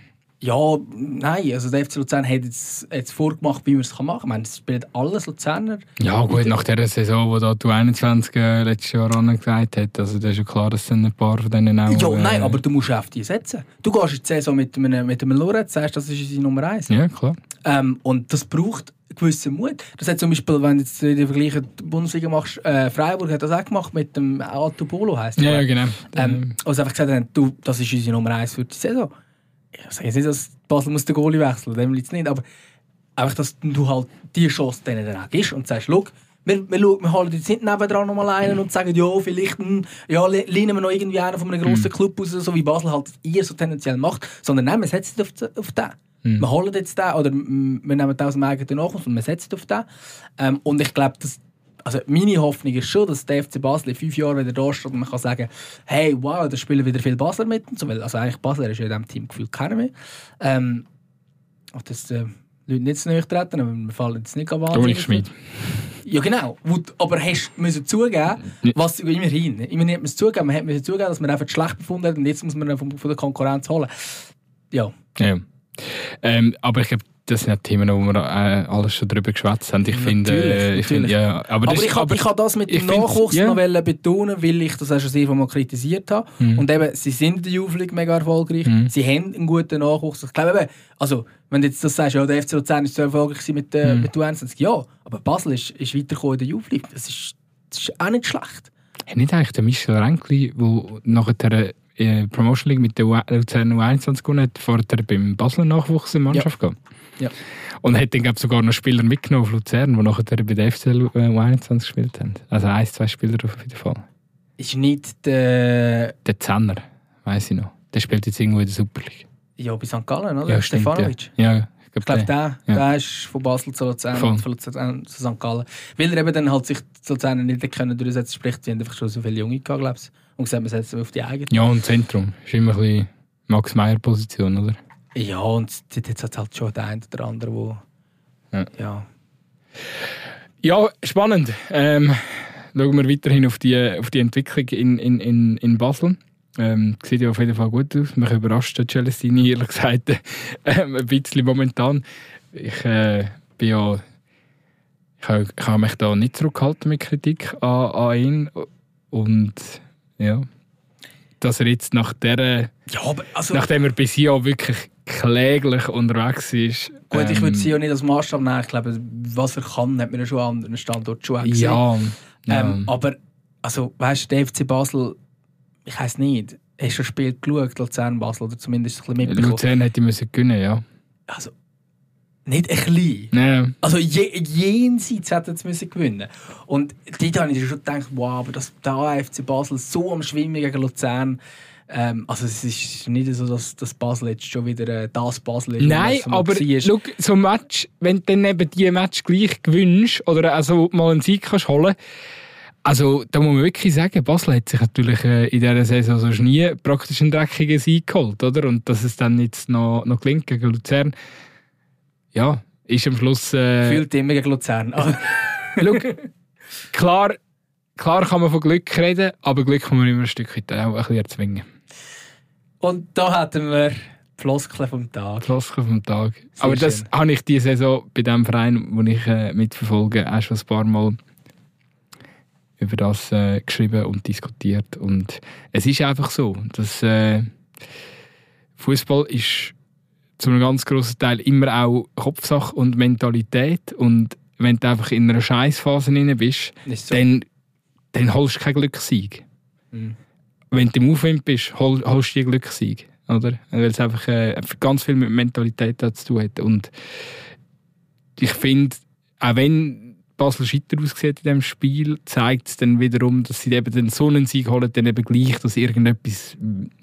Ja, nein, also der FC Luzern hat jetzt, jetzt vorgemacht, wie man es machen kann. Ich meine, es spielen alles Luzerner. Ja gut, nach der Saison, wo da die 21 äh, letztes Jahr angesagt hat, also das ist ja klar, dass dann ein paar von denen auch... Ja, nein, äh, aber du musst auf die setzen. Du gehst in die Saison mit einem, mit einem Lorenz, sagst, das ist unsere Nummer 1. Ja, klar. Ähm, und das braucht gewissen Mut. Das hat zum Beispiel, wenn du jetzt den Vergleich die Bundesliga machst, äh, Freiburg hat das auch gemacht mit dem Alto Polo, heisst Ja, ja, genau. Ähm, also einfach gesagt haben, du, das ist unsere Nummer 1 für die Saison. Ich sage jetzt nicht, dass Basel muss den Goalie wechseln, dem liegt es nicht, aber einfach, dass du halt die Chance denen dann auch gibst und sagst, schau, wir, wir, schauen- wir holen jetzt nicht nebendran nochmal einen und sagen, ja, vielleicht hm, ja, le- lehnen wir noch irgendwie einen von einem grossen Club aus, so wie Basel halt eher so tendenziell macht, sondern nein, wir setzen auf, auf den. Wir holen jetzt den oder wir nehmen den aus dem eigenen Nachwuchs und wir setzen auf den. Ähm, und ich glaube, dass also meine Hoffnung ist schon, dass der FC Basel in fünf Jahren wieder da steht und man kann sagen, hey, wow, da spielen wieder viele Basler mit und so, weil also eigentlich Basler ist ja in diesem Team gefühlt keiner mehr. Ähm, auch dass äh, Leute nicht zu nahe treten, aber wir fallen jetzt nicht wahnsinnig. Dominik Schmid. Ja, genau. Aber hast du müssen zugeben, was immerhin, immerhin hat man es zugeben, man hat müssen zugeben, dass man einfach schlecht befunden hat und jetzt muss man von, von der Konkurrenz holen. Ja. Ja. Ähm, aber ich glaube, das sind ja Themen, wo wir äh, alles schon drüber geschwätzt haben. Ich finde, äh, ich finde, ja, aber, Aber, das, ich habe hab das mit dem Nachwuchs ja. noch betonen, weil ich das auch schon sehr mal kritisiert habe. Mhm. Und eben, sie sind in der League mega erfolgreich. Sie haben einen guten Nachwuchs. Ich glaube eben, also, wenn du jetzt das sagst, ja, der FC Luzern ist so erfolgreich mit, äh, Mhm. mit U21, ja, aber Basel ist, ist weitergekommen in der League. Das ist, das ist auch nicht schlecht. Hat nicht eigentlich der Michel Renkli, der nachher der äh, Promotion League mit der Luzern U21 gewonnen hat, vorher beim Basler Nachwuchs in Mannschaft gegangen? Ja. Und hat dann glaub, sogar noch Spieler mitgenommen auf Luzern, die nachher bei der FC Lu- äh, U21 gespielt haben. Also ein, zwei Spieler auf jeden Fall. Ist nicht der. Der Zehner, weiß ich noch. Der spielt jetzt irgendwo in der Super League. Ja, bei St. Gallen, oder? Ja. Stefanovic. Ja, ja ich glaube, glaube, der, Ja. der ist von Basel zu Luzern Voll. und von Luzern zu St. Gallen. Weil er eben dann halt sich zu Luzern nicht können durchsetzen sprich, sie haben einfach schon so viele Junge gehabt, glaube ich. Und gesagt, wir setzen auf die eigene. Ja, und Zentrum. Ist immer ein bisschen Max Meyer-Position, oder? Ja, und jetzt hat es halt schon der eine oder andere, wo. Ja. ja. Spannend. Ähm, schauen wir weiterhin auf die, auf die Entwicklung in, in, in, in Basel. Ähm, sieht ja auf jeden Fall gut aus. Mich überrascht der Celestini, ehrlich gesagt, ähm, ein bisschen momentan. Ich äh, bin ja... Ich habe, ich habe mich da nicht zurückgehalten mit Kritik an, an ihn. Und ja... Dass er jetzt nach der, Ja, aber also, nachdem er bis hier wirklich kläglich unterwegs ist... gut, ich ähm, würde sie ja nicht als Maßstab nehmen. Ich glaube, was er kann, hat man ja schon an anderen Standorten schon gesehen. Ja, ja. Ähm, aber, also, weißt du, der FC Basel, ich weiß nicht, hast du ein Spiel geschaut, Luzern Basel, oder zumindest ein bisschen mitbekommen? Luzern hätte müssen gewinnen, ja. Also, nicht ein bisschen. Nein. Also je, jenseits hätten sie müssen gewinnen Und dort habe ich schon gedacht, wow, aber dass der AFC Basel so am Schwimmen gegen Luzern, ähm, also es ist nicht so, dass das Basel jetzt schon wieder äh, das Basel ist. Nein, aber schau, so ein Match, wenn du dann eben die Match gleich gewinnst oder also mal einen Sieg kannst holen also da muss man wirklich sagen, Basel hat sich natürlich äh, in dieser Saison so nie praktisch einen dreckigen Sieg geholt, oder? Und dass es dann jetzt noch, noch gelingt gegen Luzern, ja, ist am Schluss... Äh, Fühlt immer gegen Luzern. Schau, klar, klar kann man von Glück reden, aber Glück kann man immer ein Stück weit auch ein bisschen erzwingen. Und da hatten wir die Floskel vom Tag. Floskel vom Tag. Aber das schön. habe ich diese Saison bei dem Verein, wo ich äh, mitverfolge, auch schon ein paar Mal über das äh, geschrieben und diskutiert. Und es ist einfach so, dass äh, Fußball ist zu einem ganz großen Teil immer auch Kopfsache und Mentalität. Und wenn du einfach in einer Scheißphase drin bist, Ist so. dann, dann holst du keinen Glückssieg. Mhm. Wenn du im Aufwind bist, hol, holst du den Glückssieg. Oder? Weil es einfach äh, ganz viel mit Mentalität zu tun hat. Und ich finde, auch wenn Basel Schitter aussieht in diesem Spiel, zeigt es dann wiederum, dass sie eben den Sonnensieg holen, dann eben gleich, dass irgendetwas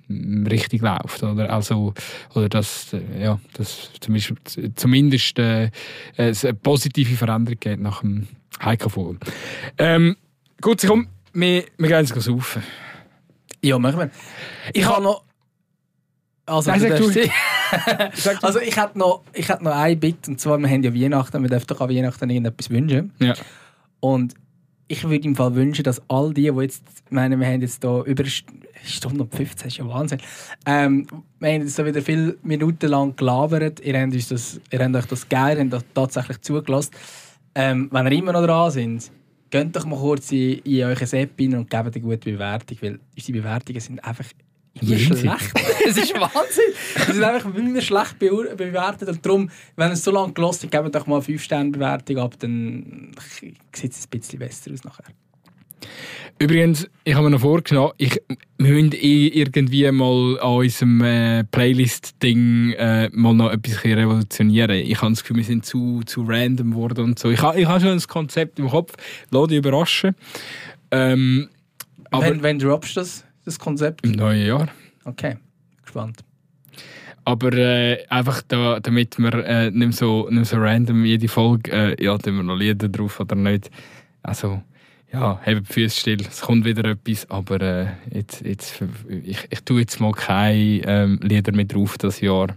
richtig läuft. Oder, also, oder dass, äh, ja, dass zumindest, zumindest äh, eine positive Veränderung geht nach dem Heiko Vogel. Ähm, gut, komm, wir, wir gehen jetzt saufen. Ja, machen wir. Ich habe noch... Also, Nein, sag du du. darfst- also ich hätte noch, ich hätte noch ein Bit, und zwar, wir haben ja Weihnachten, wir dürfen doch an Weihnachten irgendetwas wünschen. Ja. Und ich würde im Fall wünschen, dass all die, die jetzt, ich meine, wir haben jetzt hier über eine St- Stunde und 15, das ist ja Wahnsinn. Ähm, wir haben jetzt so wieder viele Minuten lang gelabert. Ihr habt, uns das, ihr habt euch das geil, ihr habt das tatsächlich zugelassen. Ähm, wenn ihr immer noch dran sind, geht doch mal kurz in, in euer App rein und gebt eine gute Bewertung, weil unsere Bewertungen sind einfach immer schlecht. es ist Wahnsinn. Sie sind einfach immer schlecht beur- bewertet und darum, wenn es so lange gelassen habt, gebt doch mal eine 5-Sterne-Bewertung ab, dann sieht es ein bisschen besser aus nachher. Übrigens, ich habe mir noch vorgenommen, ich, wir müssen eh irgendwie mal an unserem äh, Playlist-Ding äh, mal noch etwas ein bisschen revolutionieren. Ich habe das Gefühl, wir sind zu, zu random geworden und so. Ich, ha- ich habe schon ein Konzept im Kopf, lass dich überraschen. Ähm, aber wenn, wenn droppst du das, das Konzept? im neuen Jahr. Okay, gespannt. Aber äh, einfach da, damit wir äh, nicht, so, nicht so random jede Folge, äh, ja, tun wir noch Lieder drauf oder nicht. Also, ja, hebt die Füße still, es kommt wieder etwas, aber äh, jetzt, jetzt, ich, ich tue jetzt mal keine ähm, Lieder mehr drauf das Jahr.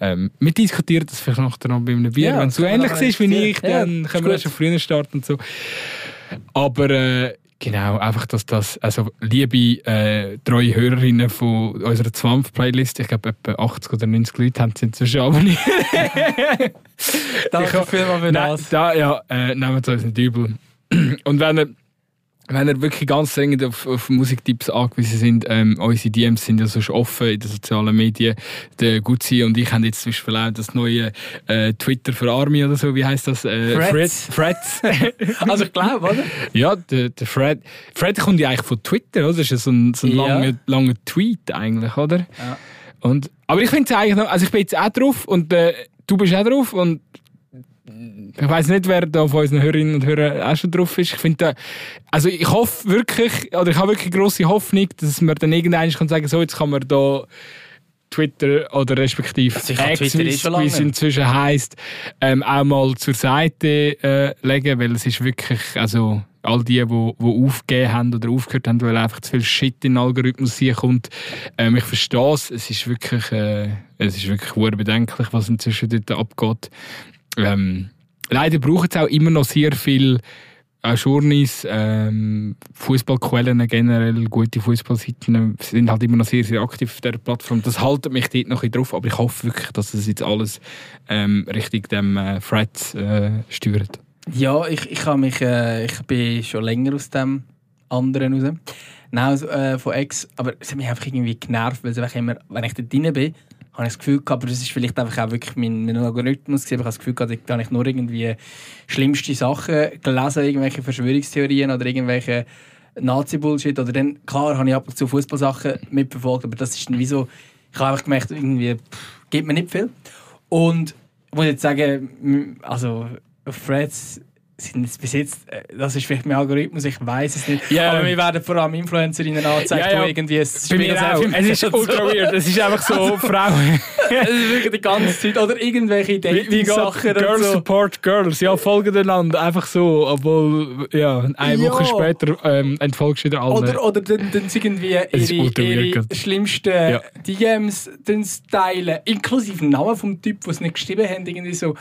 Ähm, wir diskutieren das vielleicht nachher noch bei einem Bier. Ja, Wenn das es so ähnlich ist wie ich. Ja, dann ist können wir erst schon früher starten und so. Aber äh, genau, einfach, dass das, also liebe äh, treue Hörerinnen von unserer Zwampf-Playlist, ich glaube etwa 80 oder 90 Leute haben sie inzwischen abonniert. Danke vielmals für das. da, ja, äh, nehmt es uns nicht übel. Und wenn ihr, wenn ihr wirklich ganz dringend auf, auf Musiktipps angewiesen sind, ähm, unsere DMs sind ja sonst offen in den sozialen Medien. Der Gutzi und ich haben jetzt zum Beispiel auch das neue äh, Twitter für Army oder so, wie heißt das? Äh, Threads. Threads. Also ich glaube, oder? ja, der, der Fred. Fred kommt ja eigentlich von Twitter, oder? Das ist ja so ein, so ein Ja. langer, langer Tweet eigentlich, oder? Ja. Und, aber ich finde es eigentlich noch, also ich bin jetzt auch drauf und äh, du bist auch drauf und ich weiß nicht, wer da von unseren Hörerinnen und Hörern auch schon drauf ist. Ich finde, also ich hoffe wirklich, oder ich habe wirklich große Hoffnung, dass man dann irgendwann kann sagen, so jetzt kann man da Twitter oder respektive Also X, eh wie schon es- inzwischen heisst, ähm, auch mal zur Seite äh, legen, weil es ist wirklich, also all die, die, die aufgegeben haben oder aufgehört haben, weil einfach zu viel Shit in den Algorithmus hier kommt. Ähm, ich verstehe es, es ist wirklich, äh, es ist wirklich bedenklich, was inzwischen dort abgeht. Ähm, leider braucht es auch immer noch sehr viel auch Journeys, ähm, Fußballquellen generell, gute Fußballseiten sind halt immer noch sehr, sehr aktiv auf dieser Plattform. Das haltet mich dort noch ein drauf, aber ich hoffe wirklich, dass es jetzt alles ähm, Richtung dem äh, Threads äh, steuert. Ja, ich, ich, habe mich, äh, ich bin schon länger aus dem anderen raus. Nein, also, äh, von Ex. Aber es hat mich einfach irgendwie genervt, weil es einfach immer, wenn ich da drin bin, habe ich das Gefühl gehabt, aber das ist vielleicht einfach auch wirklich mein, mein Algorithmus gewesen, ich habe das Gefühl gehabt, da habe ich nur irgendwie schlimmste Sachen gelesen, irgendwelche Verschwörungstheorien oder irgendwelche Nazi-Bullshit oder dann, klar, habe ich ab und zu Fußballsachen mitverfolgt, aber das ist dann wie so, ich habe einfach gemerkt, irgendwie, pff, gibt mir nicht viel. Und ich muss jetzt sagen, also auf Threads sind es bis jetzt, äh, das ist vielleicht mein Algorithmus, ich weiß es nicht. Ja. Aber mir werden vor allem Influencerinnen angezeigt, Ja, ja. die irgendwie ein Bei mir auch. Es ist ultra weird. Es ist einfach so, Frauen. Es ist wirklich die ganze Zeit. Oder irgendwelche Dating-Sachen Girls so. support Girls? Ja, folgen einander. Einfach so. Obwohl, ja, eine Ja. Woche später ähm, entfolgst du wieder allen. Oder, oder dann, dann irgendwie Es ihre, ihre schlimmsten Ja. DMs dann teilen, inklusive Namen vom Typ, den sie nicht geschrieben haben. Irgendwie so.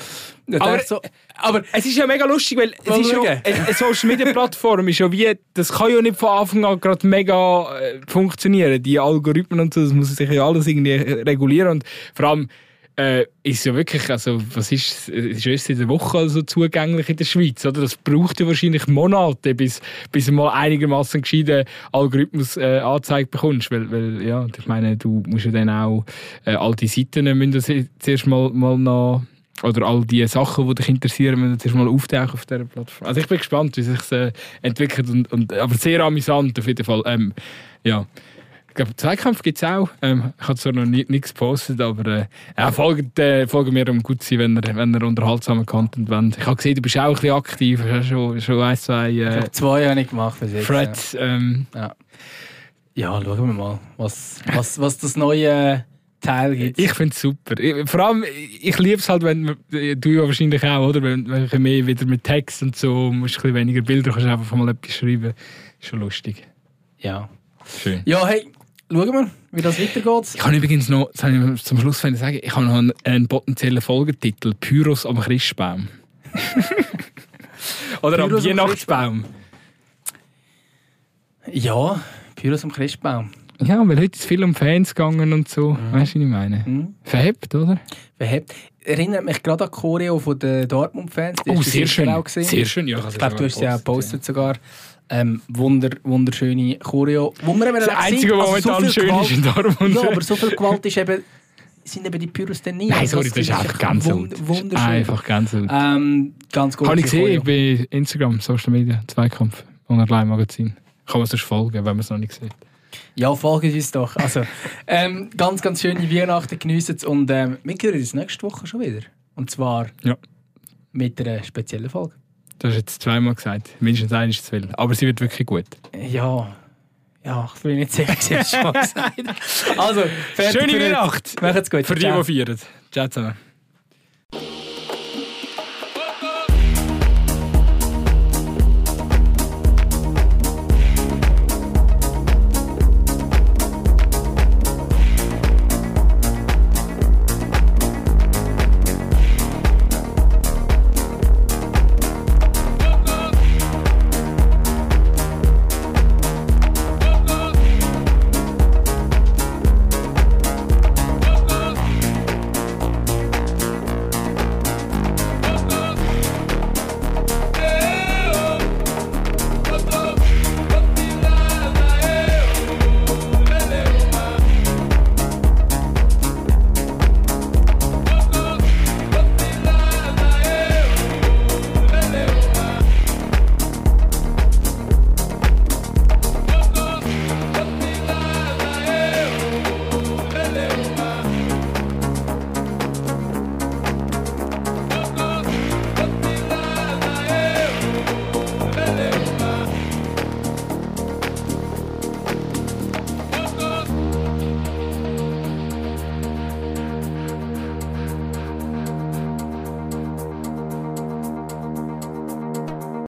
Aber- so, aber Es ist ja mega lustig, weil es ist ja, eine Social Media Plattform ist ja wie, das kann ja nicht von Anfang an gerade mega äh, funktionieren. Die Algorithmen und so, das muss sich ja alles irgendwie äh, regulieren und vor allem äh, ist ja wirklich, also was ist, es ist erst in der Woche also zugänglich in der Schweiz, oder? Das braucht ja wahrscheinlich Monate, bis, bis du mal einigermaßen gescheiten Algorithmus äh, angezeigt bekommst, weil, weil ja, ich meine, du musst ja dann auch äh, all die Seiten müssen zuerst mal, mal noch oder all die Sachen, die dich interessieren, müssen zuerst mal auftauchen auf dieser Plattform. Also ich bin gespannt, wie sich äh, entwickelt und, und aber sehr amüsant auf jeden Fall. Ähm, ja. Ich glaube, Zweikampf gibt es auch. Ähm, ich habe zwar noch nie, nichts gepostet, aber äh, ja, folgt, äh, folgen mir um gut sein, wenn ihr, wenn ihr unterhaltsamen Content wollt. Ich habe gesehen, du bist auch ein bisschen aktiv. Du hast schon, schon ein, zwei Ich äh, habe zwei Jahre nicht gemacht bis jetzt. Threads. Ähm, Ja. ja, schauen wir mal, was, was, was das neue Teil gibt. ich finde es super. Ich, vor allem, ich liebe es halt, wenn man- du ja wahrscheinlich auch, oder? Wenn, wenn ich mehr wieder mit Text und so, musst ein bisschen weniger Bilder, kannst einfach mal etwas schreiben. Ist schon lustig. ja. Schön. ja, hey, schauen wir, wie das weitergeht. Ich kann übrigens noch, das habe ich zum Schluss sagen, ich habe noch einen, potenziellen Folgetitel: Pyros am Christbaum. Oder am Pyros am Weihnachtsbaum. Ja, Pyros am Christbaum. Ja, weil heute ist viel um Fans gegangen und so. Weißt du, was ich meine? Mhm. Verhebt, oder? Verhebt. Erinnert mich gerade an die Choreo von den Dortmund-Fans. Oh, sehr schön. Auch gesehen. Sehr schön, ja. Ich glaube, du hast auch gepostet sogar. Ähm, wunder, wunderschöne Choreo. Wo wir Das Einzige, was also momentan viel schön ist in Gewalt- Dortmund. Ja, aber so viel Gewalt ist eben, sind eben die Pyros dann nicht. Nein, Also sorry, das ist einfach ganz wund-. Wunderschön. Einfach ganz gut. Ähm, ganz gut. Habe ich gesehen bei Instagram, Social Media, Zweikampf, Online-Magazin. Kann man sonst folgen, wenn man es noch nicht sieht. Ja, folgen Sie uns doch. Also, ähm, ganz, ganz schöne Weihnachten geniessen es und ähm, wir hören uns nächste Woche schon wieder. Und zwar Ja. mit einer speziellen Folge. Das hast jetzt zweimal gesagt. Mindestens eines zu viel. Aber sie wird wirklich gut. Ja, ja, ich bin nicht sicher, ich habe es schon gesagt. Also, Schöne für heute. Weihnacht! Macht's gut. Für die, die feiern. Ciao zusammen.